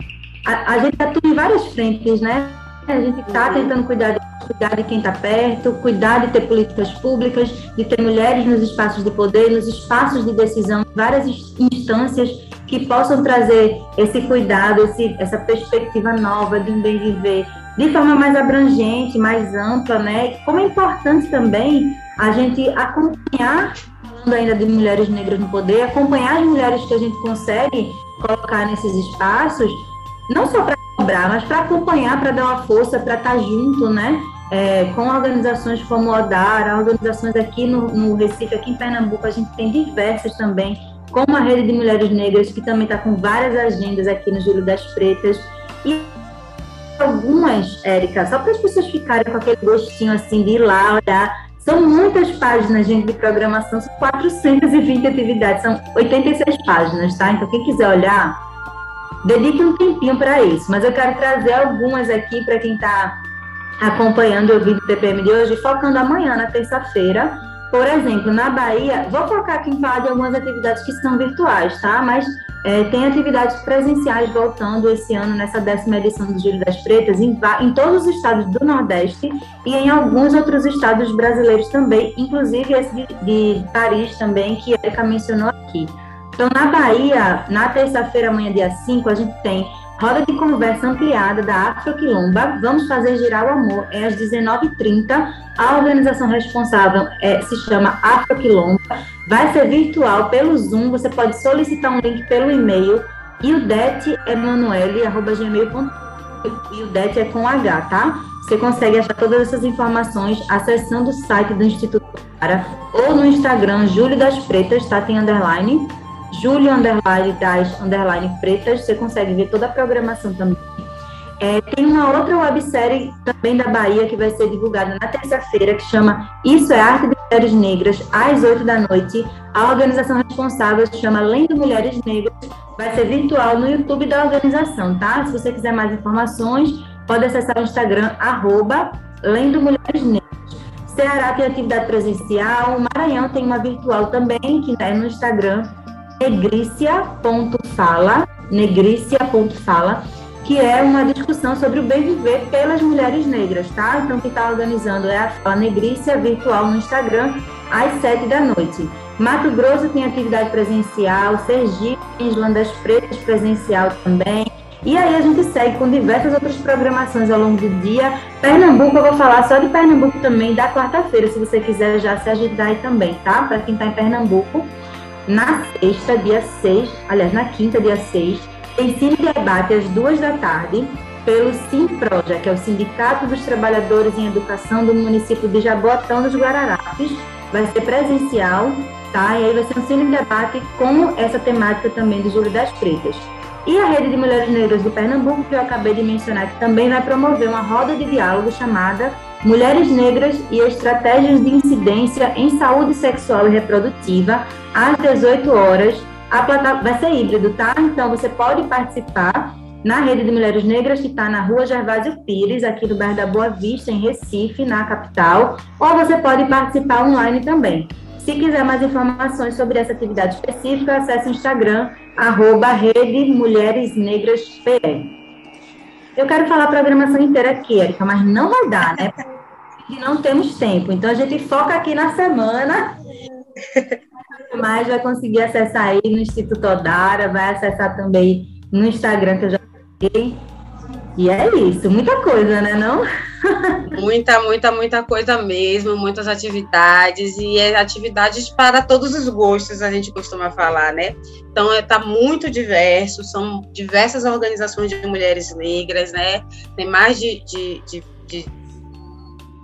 Speaker 1: a, a gente atua em várias frentes, né? A gente está tentando cuidar de, cuidar de quem está perto, cuidar de ter políticas públicas, de ter mulheres nos espaços de poder, nos espaços de decisão, várias instâncias que possam trazer esse cuidado, esse, essa perspectiva nova de um bem viver de forma mais abrangente, mais ampla, né? Como é importante também a gente acompanhar, falando ainda de mulheres negras no poder, acompanhar as mulheres que a gente consegue colocar nesses espaços, não só para cobrar, mas para acompanhar, para dar uma força, para estar tá junto, né? É, com organizações como o ODAR, organizações aqui no, no, Recife, aqui em Pernambuco, a gente tem diversas também, como a Rede de Mulheres Negras, que também está com várias agendas aqui no Júlio das Pretas. E algumas, Érica, só para as pessoas ficarem com aquele gostinho assim de ir lá olhar. São muitas páginas, gente, de programação, são 420 atividades, são 86 páginas, tá? Então, quem quiser olhar, dedique um tempinho para isso. Mas eu quero trazer algumas aqui para quem está acompanhando o vídeo TPM de hoje, focando amanhã, na terça-feira. Por exemplo, na Bahia, vou focar aqui em falar de algumas atividades que são virtuais, tá? Mas é, tem atividades presenciais voltando esse ano, nessa décima edição do Júlio das Pretas, em, em, todos os estados do Nordeste e em alguns outros estados brasileiros também, inclusive esse de, de Paris também, que a Erika mencionou aqui. Então, na Bahia, na terça-feira, amanhã, dia 5, a gente tem roda de conversa ampliada da Afroquilomba. Vamos fazer girar o amor. É às 19h30. A organização responsável é, se chama Afroquilomba. Vai ser virtual pelo Zoom. Você pode solicitar um link pelo e-mail. E o det é manuele.gmail.com. E o det é com H, tá? Você consegue achar todas essas informações acessando o site do Instituto Para ou no Instagram Júlio das Pretas, tá? Tem underline Júlio Underline das Underline Pretas, você consegue ver toda a programação também. É, tem uma outra websérie também da Bahia que vai ser divulgada na terça-feira, que chama Isso é Arte de Mulheres Negras, às 8 da noite. A organização responsável se chama Lendo Mulheres Negras, vai ser virtual no YouTube da organização, tá? Se você quiser mais informações, pode acessar o Instagram, arroba Lendo Mulheres Negras. Ceará tem atividade presencial, o Maranhão tem uma virtual também, que é no Instagram, negrícia.fala, negrícia.fala, que é uma discussão sobre o bem viver pelas mulheres negras, tá? Então, quem está organizando é a Fala Negrícia Virtual no Instagram, às sete da noite. Mato Grosso tem atividade presencial, Sergipe, Islã das Pretas presencial também. E aí a gente segue com diversas outras programações ao longo do dia. Pernambuco, eu vou falar só de Pernambuco também, da quarta-feira, se você quiser já se agitar aí também, tá? Para quem está em Pernambuco. Na sexta, dia 6, aliás, na quinta, dia 6, tem cine debate às duas da tarde pelo SIMPROJA, que é o Sindicato dos Trabalhadores em Educação do município de Jaboatão dos Guararapes. Vai ser presencial, tá? E aí vai ser um cine debate com essa temática também do Júlio das Pretas. E a Rede de Mulheres Negras do Pernambuco, que eu acabei de mencionar, que também vai promover uma roda de diálogo chamada Mulheres Negras e Estratégias de Incidência em Saúde Sexual e Reprodutiva, às 18 horas. A plataforma vai ser híbrido, tá? Então você pode participar na Rede de Mulheres Negras, que está na rua Gervásio Pires, aqui no bairro da Boa Vista, em Recife, na capital, ou você pode participar online também. Se quiser mais informações sobre essa atividade específica, acesse o Instagram, arroba Rede Mulheres Negras. Eu quero falar a programação inteira aqui, Erika, mas não vai dar, né? Porque não temos tempo. Então a gente foca aqui na semana. Mas vai conseguir acessar aí no Instituto Odara, vai acessar também no Instagram que eu já falei. E é isso, muita coisa, né, não?
Speaker 2: muita, muita, muita coisa mesmo, muitas atividades e é atividades para todos os gostos, a gente costuma falar, né? Então, está é, muito diverso, são diversas organizações de mulheres negras, né? Tem mais de, de, de, de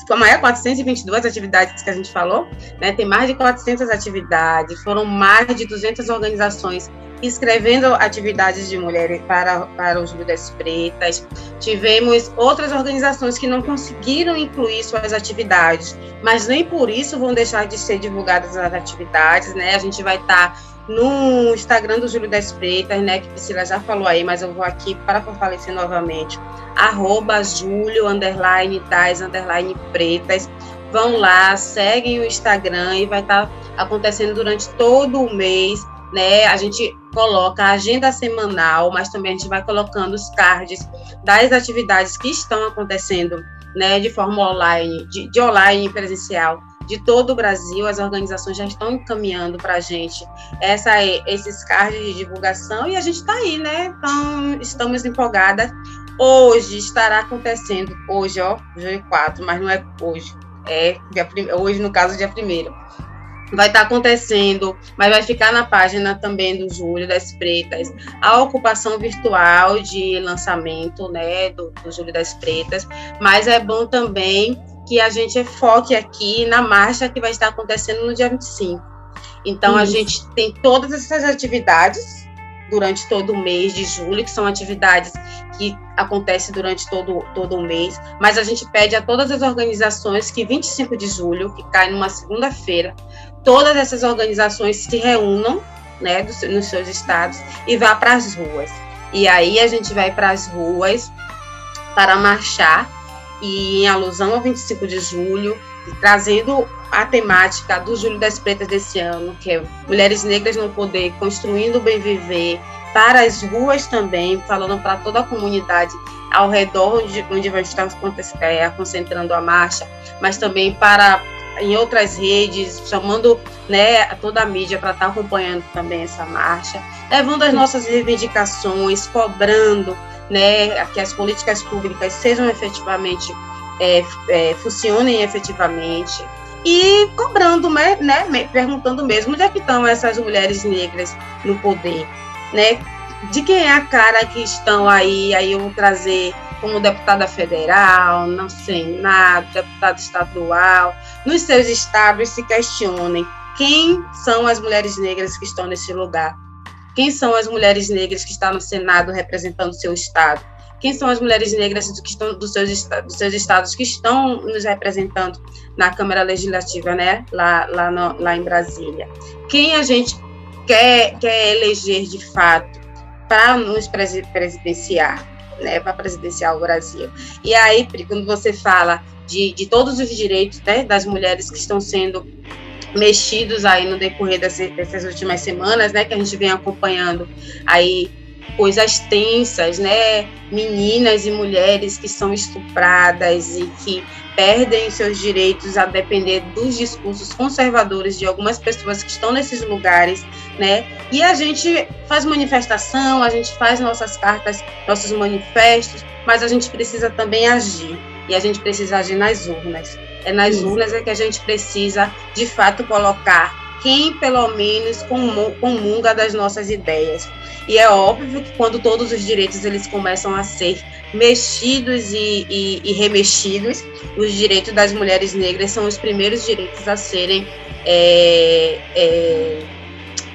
Speaker 2: como é 422 atividades que a gente falou, né? Tem mais de 400 atividades, foram mais de 200 organizações escrevendo atividades de mulheres para, para os Vidas Pretas. Tivemos outras organizações que não conseguiram incluir suas atividades, mas nem por isso vão deixar de ser divulgadas as atividades, né? A gente vai estar tá no Instagram do Júlio das Pretas, né? Que Priscila já falou aí, mas eu vou aqui para fortalecer novamente. Arroba Júlio, underline, tais, underline, pretas. Vão lá, seguem o Instagram e vai estar tá acontecendo durante todo o mês né? A gente coloca a agenda semanal, mas também a gente vai colocando os cards das atividades que estão acontecendo, né, de forma online, de, de online presencial, de todo o Brasil. As organizações já estão encaminhando para a gente essa, esses cards de divulgação e a gente está aí, né? Então, estamos empolgadas. Hoje estará acontecendo, hoje, ó, dia 4, mas não é hoje, é dia, hoje, no caso, dia 1 vai estar tá acontecendo, mas vai ficar na página também do Júlio das Pretas, a ocupação virtual de lançamento, né, do, do Júlio das Pretas, mas é bom também que a gente foque aqui na marcha que vai estar acontecendo no dia 25. Então, Isso. a gente tem todas essas atividades durante todo o mês de julho, que são atividades que acontecem durante todo, todo o mês, mas a gente pede a todas as organizações que 25 de julho, que cai numa segunda-feira, todas essas organizações se reúnam né, nos seus estados e vá para as ruas. E aí a gente vai para as ruas para marchar e em alusão ao 25 de julho, trazendo a temática do Júlio das Pretas desse ano, que é Mulheres Negras no Poder, construindo o bem viver, para as ruas também, falando para toda a comunidade ao redor onde, onde vai estar é, concentrando a marcha, mas também para em outras redes, chamando né, toda a mídia para estar tá acompanhando também essa marcha, levando as nossas reivindicações, cobrando né, que as políticas públicas sejam efetivamente, é, é, funcionem efetivamente, e cobrando, né, né, perguntando mesmo onde é que estão essas mulheres negras no poder, né? De quem é a cara que estão aí, aí eu vou trazer como deputada federal, no Senado, deputada estadual, nos seus estados se questionem quem são as mulheres negras que estão nesse lugar, quem são as mulheres negras que estão no Senado representando seu estado, quem são as mulheres negras que estão dos seus, dos seus estados que estão nos representando na Câmara Legislativa, né, lá, lá, no, lá em Brasília. Quem a gente quer, quer eleger de fato para nos presidenciar, né, para presidenciar o Brasil. E aí, quando você fala de, de todos os direitos né, das mulheres que estão sendo mexidos aí no decorrer dessas, dessas últimas semanas, né, que a gente vem acompanhando aí coisas tensas, né? Meninas e mulheres que são estupradas e que perdem seus direitos a depender dos discursos conservadores de algumas pessoas que estão nesses lugares, né? E a gente faz manifestação, a gente faz nossas cartas, nossos manifestos, mas a gente precisa também agir. E a gente precisa agir nas urnas. É nas Isso. urnas é que a gente precisa, de fato, colocar quem pelo menos comunga das nossas ideias. E é óbvio que quando todos os direitos eles começam a ser mexidos e, e, e remexidos, os direitos das mulheres negras são os primeiros direitos a serem é, é,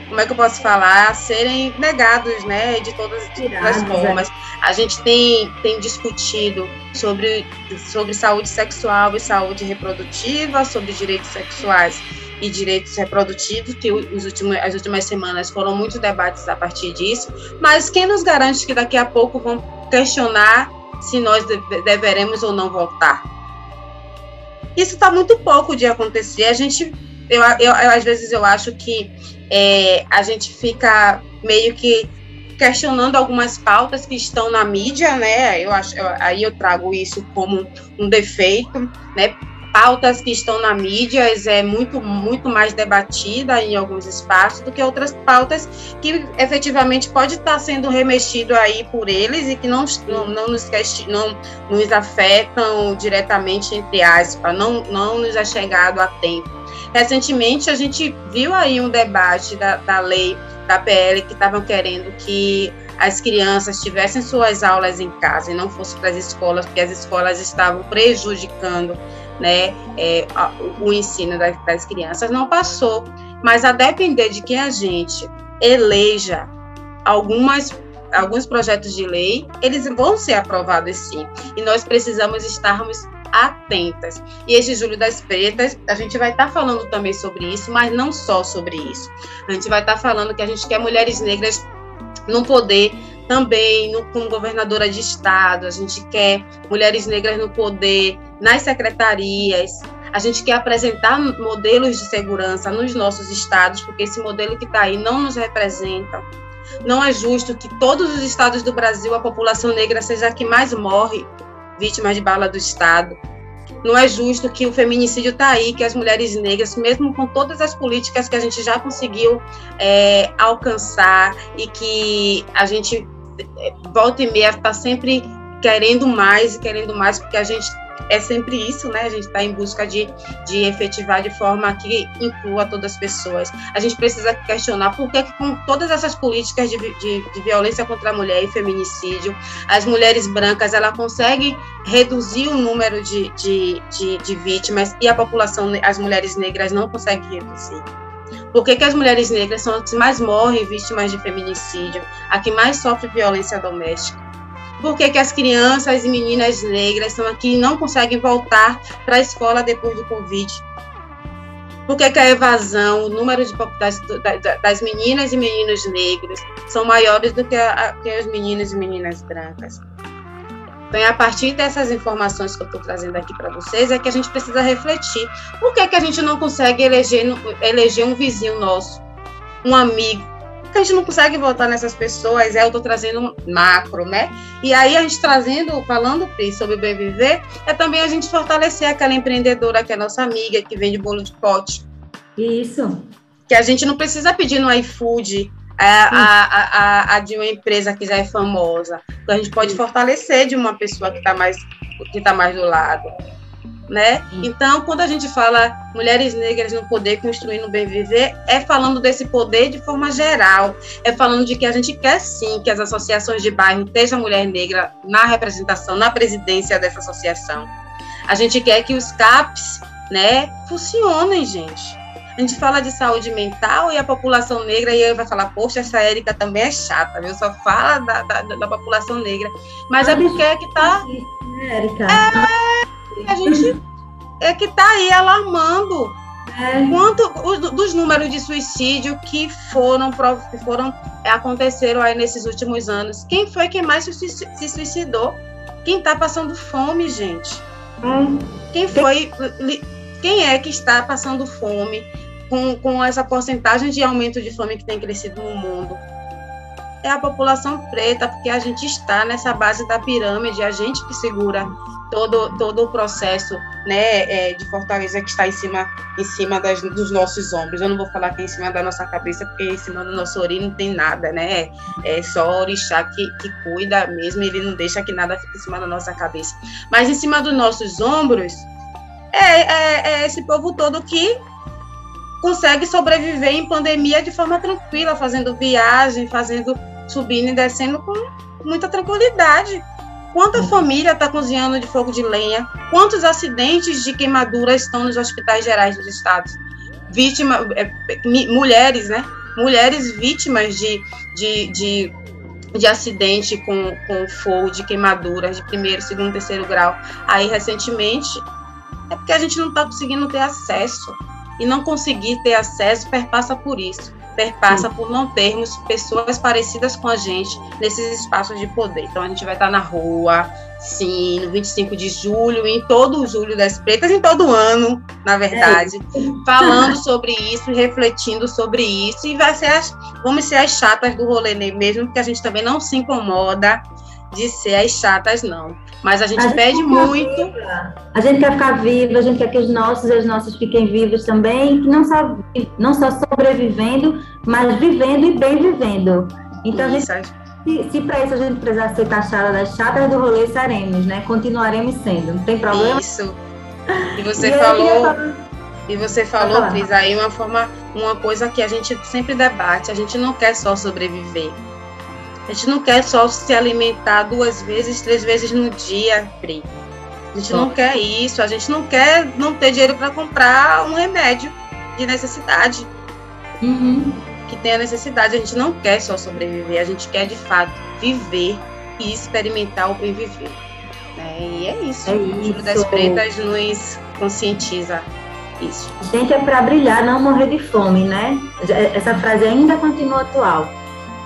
Speaker 2: como é que eu posso falar, a serem negados, né, de todas, as formas. É. A gente tem, tem discutido sobre, sobre saúde sexual e saúde reprodutiva, sobre direitos sexuais e direitos reprodutivos, que os últimos, as últimas semanas foram muitos debates a partir disso, mas quem nos garante que daqui a pouco vão questionar se nós deveremos ou não voltar? Isso está muito pouco de acontecer. A gente, eu, eu, às vezes eu acho que é, a gente fica meio que questionando algumas pautas que estão na mídia, né? Eu acho, eu, aí eu trago isso como um defeito, né? Pautas que estão na mídia é muito, muito mais debatida em alguns espaços do que outras pautas que efetivamente pode estar sendo remexido aí por eles e que não, não, não, nos, não nos afetam diretamente, entre aspas, não, não nos é chegado a tempo. Recentemente, a gente viu aí um debate da, da lei da PL que estavam querendo que as crianças tivessem suas aulas em casa e não fossem para as escolas, porque as escolas estavam prejudicando né, é, o ensino das, das crianças, não passou. Mas a depender de quem a gente eleja algumas alguns projetos de lei, eles vão ser aprovados sim. E nós precisamos estarmos atentas. E esse Júlio das Pretas, a gente vai estar tá falando também sobre isso, mas não só sobre isso. A gente vai estar tá falando que a gente quer mulheres negras no poder também no, como governadora de estado, a gente quer mulheres negras no poder, nas secretarias, a gente quer apresentar modelos de segurança nos nossos estados, porque esse modelo que está aí não nos representa. Não é justo que todos os estados do Brasil a população negra seja a que mais morre vítima de bala do Estado. Não é justo que o feminicídio está aí, que as mulheres negras, mesmo com todas as políticas que a gente já conseguiu é, alcançar e que a gente volta e meia está sempre querendo mais e querendo mais, porque a gente é sempre isso, né? A gente está em busca de, de efetivar de forma que inclua todas as pessoas. A gente precisa questionar por que, com todas essas políticas de, de, de, violência contra a mulher e feminicídio, as mulheres brancas ela conseguem reduzir o número de, de, de, de vítimas e a população, as mulheres negras não conseguem reduzir. Por que, que, as mulheres negras são as que mais morrem vítimas de feminicídio, a que mais sofre violência doméstica? Por que, que as crianças e meninas negras são aqui não conseguem voltar para a escola depois do Covid? Por que, que a evasão, o número de, das, das, meninas e meninos negros são maiores do que, a, que os meninos e meninas brancas? Então, é a partir dessas informações que eu estou trazendo aqui para vocês, é que a gente precisa refletir. Por que, que a gente não consegue eleger, eleger um vizinho nosso, um amigo, que a gente não consegue votar nessas pessoas, é, eu estou trazendo macro, né? E aí a gente trazendo, falando sobre o bem viver, é também a gente fortalecer aquela empreendedora que é nossa amiga, que vende bolo de pote.
Speaker 1: Isso.
Speaker 2: Que a gente não precisa pedir no iFood a, a, a, a, de uma empresa que já é famosa. Então a gente pode fortalecer de uma pessoa que está mais, que tá mais do lado né? Então, quando a gente fala mulheres negras no poder construindo o bem viver, é falando desse poder de forma geral, é falando de que a gente quer sim que as associações de bairro estejam mulher negra na representação, na presidência dessa associação. A gente quer que os CAPs, né, funcionem, gente. A gente fala de saúde mental e a população negra, e aí vai falar, poxa, essa Érica também é chata, viu? Só fala da, da, da população negra. Mas é porque é que tá. Érica. É a gente é que está aí alarmando. É. Quanto os, dos números de suicídio que foram que foram aconteceram aí nesses últimos anos? Quem foi quem mais se, se suicidou? Quem está passando fome, gente? Hum. Quem foi? Quem é que está passando fome com, com essa porcentagem de aumento de fome que tem crescido no mundo? É a população preta, porque a gente está nessa base da pirâmide, a gente que segura todo, todo o processo né, é, de fortaleza que está em cima, em cima das, dos nossos ombros. Eu não vou falar que é em cima da nossa cabeça, porque em cima do nosso ori não tem nada, né? É só o orixá que, que cuida mesmo, ele não deixa que nada fique em cima da nossa cabeça. Mas em cima dos nossos ombros, é, é, é esse povo todo que consegue sobreviver em pandemia de forma tranquila, fazendo viagem, fazendo subindo e descendo com muita tranquilidade. Quanta família está cozinhando de fogo de lenha? Quantos acidentes de queimadura estão nos hospitais gerais dos estados? Vítima, é, mulheres, né? Mulheres vítimas de, de, de, de acidente com, com fogo, de queimaduras de primeiro, segundo, terceiro grau. Aí, recentemente, é porque a gente não está conseguindo ter acesso. E não conseguir ter acesso perpassa por isso perpassa Sim. por não termos pessoas parecidas com a gente nesses espaços de poder. Então a gente vai estar na rua, sim, no 25 de julho, em todo o Julho das Pretas, em todo ano, na verdade, é falando sobre isso, refletindo sobre isso, e vai ser as, vamos ser as chatas do rolê mesmo, porque a gente também não se incomoda de ser as chatas, não. Mas a gente, a gente pede muito.
Speaker 1: Viva. A gente quer ficar viva, a gente quer que os nossos e as nossas fiquem vivos também, que não só, não só sobrevivendo, mas vivendo e bem vivendo. Então, isso. a gente, se, se para isso a gente precisar ser taxada das chatas do rolê, seremos, né? Continuaremos sendo, não tem problema?
Speaker 2: Isso. E você e falou. E você falou, Cris, aí uma forma, uma coisa que a gente sempre debate, a gente não quer só sobreviver. A gente não quer só se alimentar duas vezes, três vezes no dia, Pri. A gente não quer isso, a gente não quer não ter dinheiro para comprar um remédio de necessidade.
Speaker 1: Uhum.
Speaker 2: Que tenha necessidade. A gente não quer só sobreviver, a gente quer de fato viver e experimentar o bem viver. Né? E é isso. É o Júlio das Pretas nos conscientiza isso.
Speaker 1: Gente, é para brilhar, não morrer de fome, né? Essa frase ainda continua atual.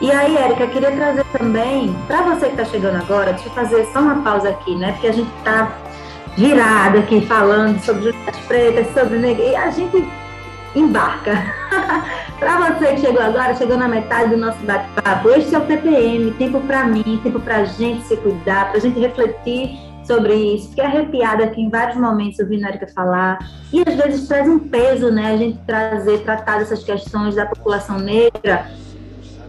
Speaker 1: E aí, Érica, queria trazer também, para você que está chegando agora, deixa eu fazer só uma pausa aqui, né? Porque a gente está virada aqui falando sobre as pretas, sobre negras, e a gente embarca. para você que chegou agora, chegou na metade do nosso bate-papo, este é o TPM, tempo para mim, tempo para a gente se cuidar, para a gente refletir sobre isso. Fiquei arrepiada aqui em vários momentos ouvindo a Erika falar. E às vezes traz um peso, né? A gente trazer, tratar dessas questões da população negra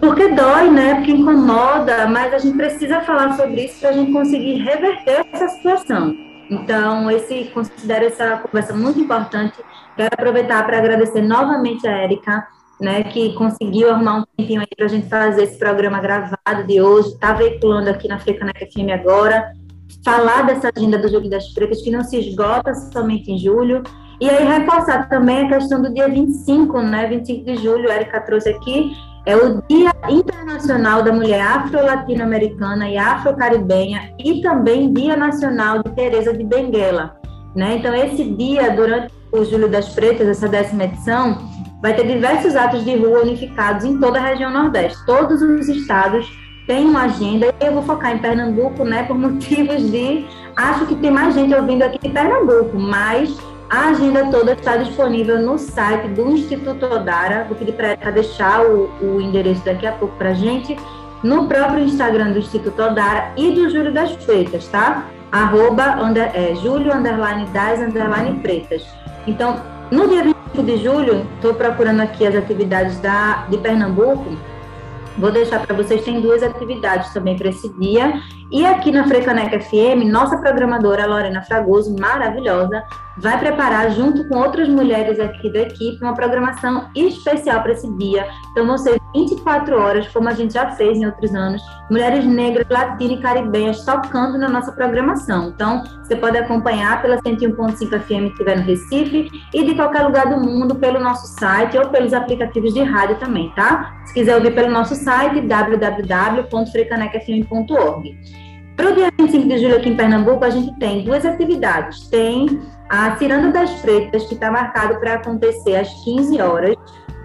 Speaker 1: porque dói, né? Porque incomoda, mas a gente precisa falar sobre isso para a gente conseguir reverter essa situação. Então, esse considero essa conversa muito importante. Quero aproveitar para agradecer novamente a Érica, né, que conseguiu arrumar um tempinho aí para a gente fazer esse programa gravado de hoje, está veiculando aqui na Frecaneca FM agora, falar dessa agenda do Jogo das Pretas, que não se esgota somente em julho, e aí reforçar também a questão do dia 25, né, 25 de julho, a Érica trouxe aqui, é o Dia Internacional da Mulher Afro-Latino-Americana e Afro-Caribenha e também Dia Nacional de Teresa de Benguela. Né? Então, esse dia, durante o Julho das Pretas, essa décima edição, vai ter diversos atos de rua unificados em toda a região Nordeste. Todos os estados têm uma agenda, eu vou focar em Pernambuco, né, por motivos de... Acho que tem mais gente ouvindo aqui em Pernambuco, mas a agenda toda está disponível no site do Instituto Odara. Vou pedir para deixar o, o, endereço daqui a pouco para a gente. No próprio Instagram do Instituto Odara e do Júlio das Pretas, tá? Arroba under, é, Júlio underline das underline pretas. Então, no dia 25 de julho, estou procurando aqui as atividades da, de Pernambuco. Vou deixar para vocês, tem duas atividades também para esse dia. E aqui na Frecaneca FM, nossa programadora Lorena Fragoso, maravilhosa, vai preparar, junto com outras mulheres aqui da equipe, uma programação especial para esse dia. Então, vão ser 24 horas, como a gente já fez em outros anos, mulheres negras, latinas e caribenhas tocando na nossa programação. Então, você pode acompanhar pela 101.5 FM que estiver no Recife e de qualquer lugar do mundo pelo nosso site ou pelos aplicativos de rádio também, tá? Se quiser ouvir pelo nosso site, www.frecanecfm.org. Para o dia 25 de julho aqui em Pernambuco, a gente tem duas atividades. Tem a Ciranda das Pretas, que está marcado para acontecer às 15 horas,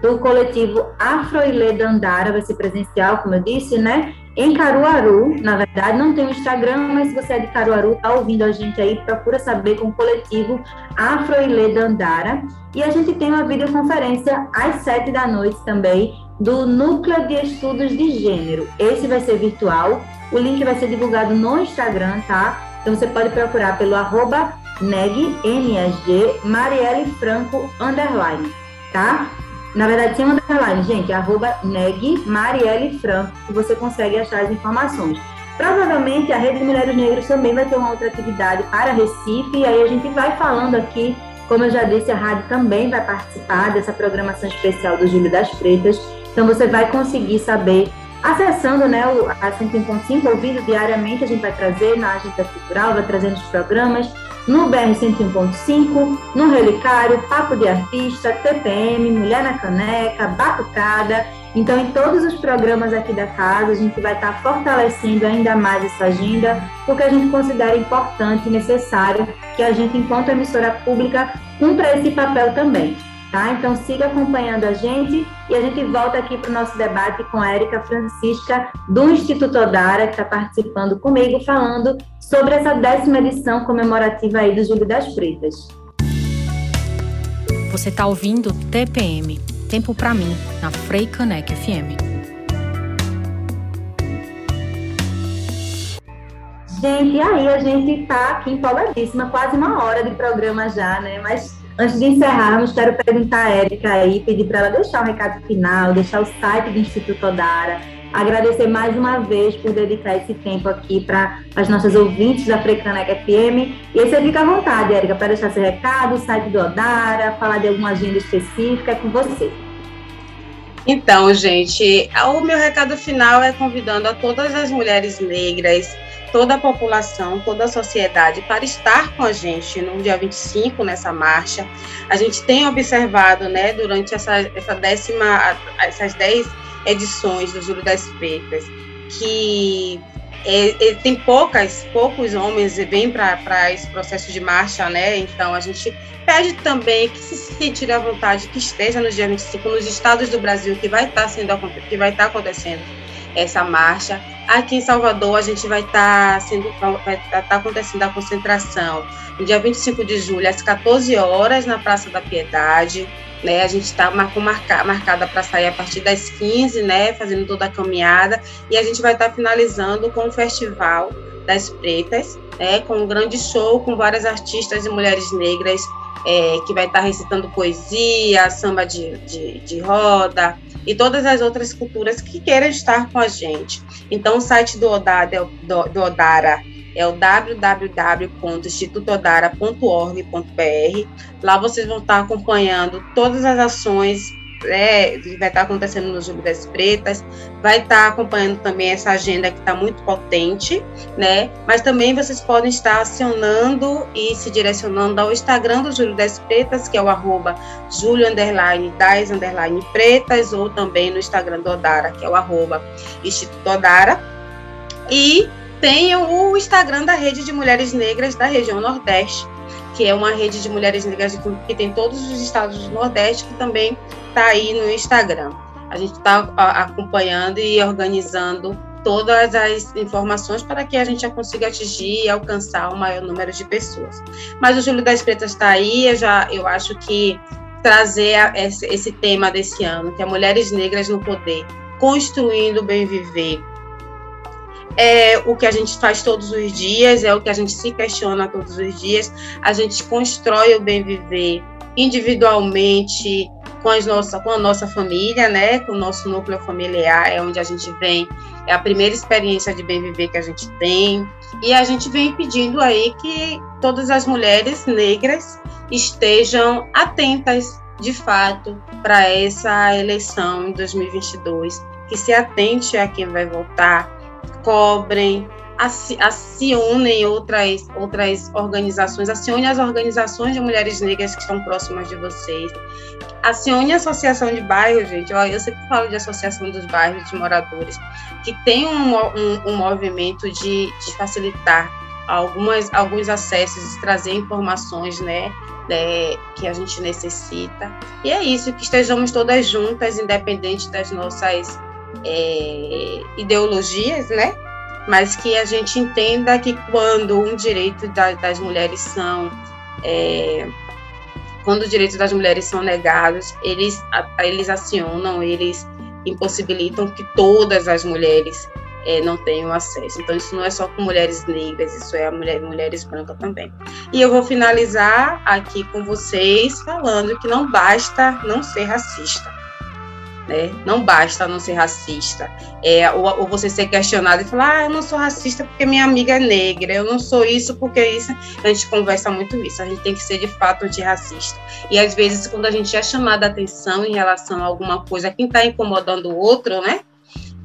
Speaker 1: do coletivo Afroilê Dandara, vai ser presencial, como eu disse, né? Em Caruaru, na verdade, não tem o Instagram, mas se você é de Caruaru, tá ouvindo a gente aí, procura saber com o coletivo Afroilê Dandara. E a gente tem uma videoconferência às sete da noite também, do Núcleo de Estudos de Gênero. Esse vai ser virtual, o link vai ser divulgado no Instagram, tá? Então você pode procurar pelo arroba neg, N-E-G, Marielle Franco, underline, tá? Na verdade, um underline, gente, arroba neg, Marielle Franco, que você consegue achar as informações. Provavelmente a Rede de Mulheres Negras também vai ter uma outra atividade para Recife, e aí a gente vai falando aqui, como eu já disse, a rádio também vai participar dessa programação especial do Júlio das Pretas, então você vai conseguir saber acessando né, o, a 101.5, ouvindo diariamente, a gente vai trazer na agenda cultural, vai trazendo os programas, no BR 101.5, no Relicário, Papo de Artista, TPM, Mulher na Caneca, Batucada. Então, em todos os programas aqui da casa, a gente vai estar fortalecendo ainda mais essa agenda, porque a gente considera importante e necessário que a gente, enquanto emissora pública, cumpra esse papel também. Tá? Então siga acompanhando a gente e a gente volta aqui para o nosso debate com a Érica Francisca do Instituto Odara, que está participando comigo, falando sobre essa décima edição comemorativa aí do Júlio das Pretas.
Speaker 3: Você está ouvindo TPM, Tempo para mim, na Frei Caneca FM.
Speaker 1: Gente, e aí a gente está aqui empolgadíssima, quase uma hora de programa já, né? Mas antes de encerrarmos, quero perguntar a Érica aí, pedir para ela deixar o recado final, deixar o site do Instituto Odara, agradecer mais uma vez por dedicar esse tempo aqui para as nossas ouvintes da Frecanec FM. E aí você fica à vontade, Érica, para deixar seu recado, o site do Odara, falar de alguma agenda específica, é com você.
Speaker 2: Então, gente, o meu recado final é convidando a todas as mulheres negras, toda a população, toda a sociedade para estar com a gente no dia 25 nessa marcha. A gente tem observado, né, durante essa, essa décima, essas dez edições do Júlio das Pretas, que é, é, tem poucas, poucos homens vêm para esse processo de marcha, né? Então a gente pede também que se sentir à vontade, que esteja no dia 25 nos estados do Brasil que vai estar tá sendo que vai estar tá acontecendo essa marcha. Aqui em Salvador a gente vai estar tá sendo vai estar tá acontecendo a concentração no dia 25 de julho às 14 horas na Praça da Piedade. Né, a gente está marca, marcada para sair a partir das 15, né, fazendo toda a caminhada, e a gente vai estar tá finalizando com o Festival das Pretas, né, com um grande show com várias artistas e mulheres negras é, que vai estar tá recitando poesia, samba de, de, de, roda e todas as outras culturas que queiram estar com a gente. Então, o site do Odara, do, do Odara é o www.institutodara.org.br. Lá vocês vão estar acompanhando todas as ações é, vai estar acontecendo no Júlio das Pretas, vai estar acompanhando também essa agenda que está muito potente, né? Mas também vocês podem estar acionando e se direcionando ao Instagram do Júlio das Pretas, que é o arroba Júlio underline das underline pretas, ou também no Instagram do Odara, que é o arroba Instituto Odara. E tem o Instagram da Rede de Mulheres Negras da região Nordeste, que é uma rede de mulheres negras que tem todos os estados do Nordeste, que também está aí no Instagram. A gente está acompanhando e organizando todas as informações para que a gente consiga atingir e alcançar o maior número de pessoas. Mas o Júlio das Pretas está aí, eu já eu acho que trazer esse, esse tema desse ano, que é mulheres negras no poder, construindo o bem viver, é o que a gente faz todos os dias, é o que a gente se questiona todos os dias. A gente constrói o bem viver individualmente com, as nossa, com a nossa família, né? Com o nosso núcleo familiar, é onde a gente vem, é a primeira experiência de bem viver que a gente tem. E a gente vem pedindo aí que todas as mulheres negras estejam atentas, de fato, para essa eleição em 2022, que se atente a quem vai votar, cobrem, acionem outras, outras organizações, acione as organizações de mulheres negras que estão próximas de vocês, acione a associação de bairros, gente, eu sempre falo de associação dos bairros de moradores, que tem um, um, um movimento de, de facilitar algumas, alguns acessos, trazer informações, né, né, que a gente necessita. E é isso, que estejamos todas juntas, independente das nossas é, ideologias, né? Mas que a gente entenda que quando um direito da, das mulheres são é, quando os direitos das mulheres são negados, eles, eles acionam, eles impossibilitam que todas as mulheres é, não tenham acesso. Então, isso não é só com mulheres negras, isso é a mulher, mulheres brancas também. E eu vou finalizar aqui com vocês falando que não basta não ser racista né? Não basta não ser racista. É, ou, ou, você ser questionado e falar, ah, eu não sou racista porque minha amiga é negra, eu não sou isso porque isso. A gente conversa muito isso, a gente tem que ser de fato antirracista. E às vezes, quando a gente é chamado a atenção em relação a alguma coisa, quem está incomodando o outro, né?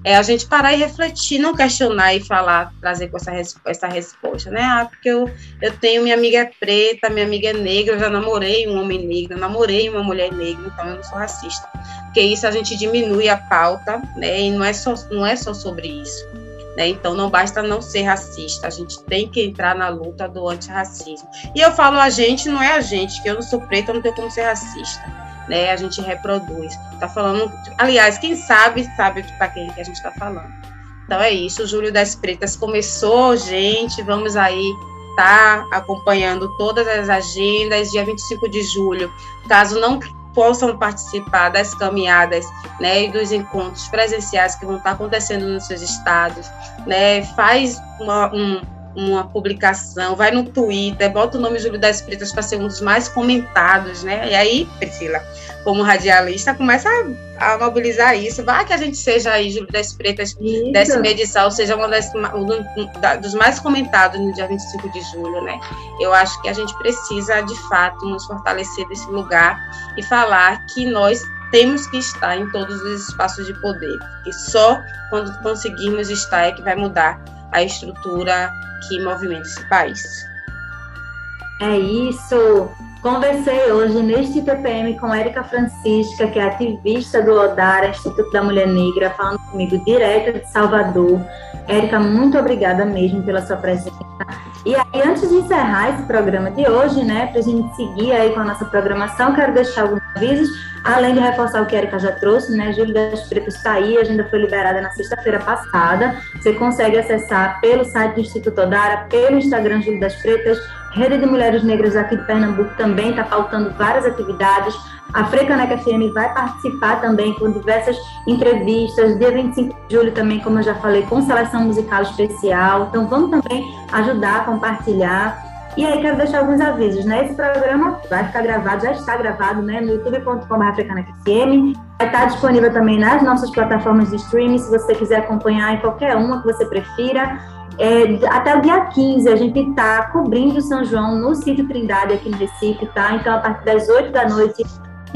Speaker 2: É a gente parar e refletir, não questionar e falar, trazer com essa, essa resposta, né? Ah, porque eu, eu tenho minha amiga é preta, minha amiga é negra, eu já namorei um homem negro, namorei uma mulher negra, então eu não sou racista. Porque isso a gente diminui a pauta, né? E não é só, não é só sobre isso. Né? Então não basta não ser racista, a gente tem que entrar na luta do antirracismo. E eu falo a gente, não é a gente, que eu não sou preta, eu não tenho como ser racista né? A gente reproduz. Tá falando, aliás, quem sabe sabe para quem que a gente está falando. Então é isso, o Júlio das Pretas começou, gente, vamos aí tá acompanhando todas as agendas, dia 25 de julho. Caso não possam participar das caminhadas, né, e dos encontros presenciais que vão estar acontecendo nos seus estados, né, faz uma, um, uma publicação, vai no Twitter, bota o nome Júlio das Pretas para ser um dos mais comentados, né? E aí, Priscila, como radialista, começa a, a mobilizar isso. Vai que a gente seja aí, Júlio das Pretas, isso. décima edição, seja uma das, um dos mais comentados no dia 25 de julho, né? Eu acho que a gente precisa, de fato, nos fortalecer desse lugar e falar que nós temos que estar em todos os espaços de poder, e só quando conseguirmos estar é que vai mudar a estrutura que movimenta esse país.
Speaker 1: É isso. Conversei hoje neste TPM com Érica Francisca, que é ativista do ODARA, Instituto da Mulher Negra, falando comigo direto de Salvador. Érica, muito obrigada mesmo pela sua presença. E aí, antes de encerrar esse programa de hoje, né, para a gente seguir aí com a nossa programação, quero deixar alguns avisos, além de reforçar o que a Erika já trouxe, né, Júlio das Pretas está aí, a agenda foi liberada na sexta-feira passada, você consegue acessar pelo site do Instituto Odara, pelo Instagram Júlio das Pretas, Rede de Mulheres Negras aqui de Pernambuco também está pautando várias atividades, a Frecaneca FM vai participar também com diversas entrevistas, dia 25 de julho também, como eu já falei, com seleção musical especial. Então vamos também ajudar compartilhar. E aí quero deixar alguns avisos, né? Esse programa vai ficar gravado, já está gravado, né? No youtube.com.br. Vai estar disponível também nas nossas plataformas de streaming, se você quiser acompanhar em qualquer uma que você prefira. É, até o dia 15 a gente está cobrindo São João no sítio Trindade aqui no Recife, tá? Então, a partir das 8 da noite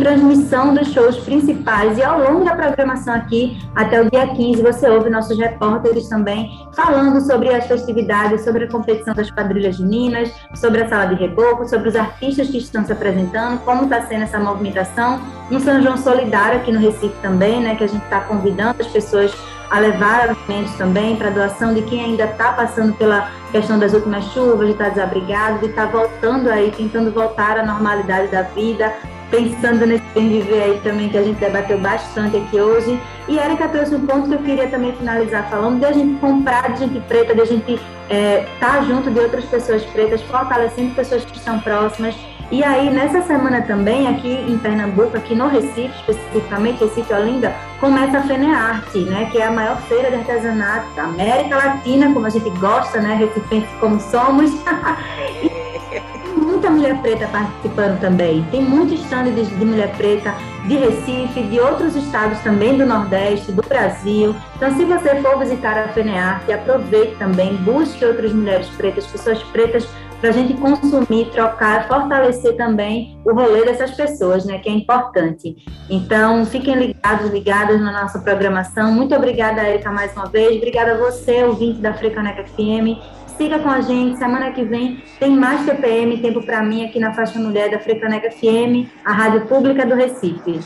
Speaker 1: transmissão dos shows principais. E ao longo da programação aqui, até o dia 15, você ouve nossos repórteres também falando sobre as festividades, sobre a competição das quadrilhas juninas, sobre a sala de reboco, sobre os artistas que estão se apresentando, como está sendo essa movimentação, no São João Solidário aqui no Recife também, né, que a gente está convidando as pessoas a levar alimentos também para doação de quem ainda está passando pela questão das últimas chuvas, de estar tá desabrigado, de estar tá voltando aí, tentando voltar à normalidade da vida, pensando nesse bem viver aí também que a gente debateu bastante aqui hoje. E Erika trouxe um ponto que eu queria também finalizar falando de a gente comprar de gente preta, de a gente estar é, tá junto de outras pessoas pretas, fortalecendo pessoas que estão próximas. E aí, nessa semana também, aqui em Pernambuco, aqui no Recife, especificamente, Recife Olinda, começa a FENEARTE, né, que é a maior feira de artesanato da América Latina, como a gente gosta, né, recifenses como somos. muita mulher preta participando também. Tem muito stand de, mulher preta de Recife, de outros estados também do Nordeste, do Brasil. Então, se você for visitar a FENEARTE, aproveite também, busque outras mulheres pretas, pessoas pretas, para a gente consumir, trocar, fortalecer também o rolê dessas pessoas, né, que é importante. Então, fiquem ligados, ligadas na nossa programação. Muito obrigada, Erika, mais uma vez. Obrigada a você, ouvinte da Frecaneca FM. Siga com a gente, semana que vem tem mais TPM, Tempo para Mim, aqui na Faixa Mulher da Frecaneca FM, a rádio pública do Recife.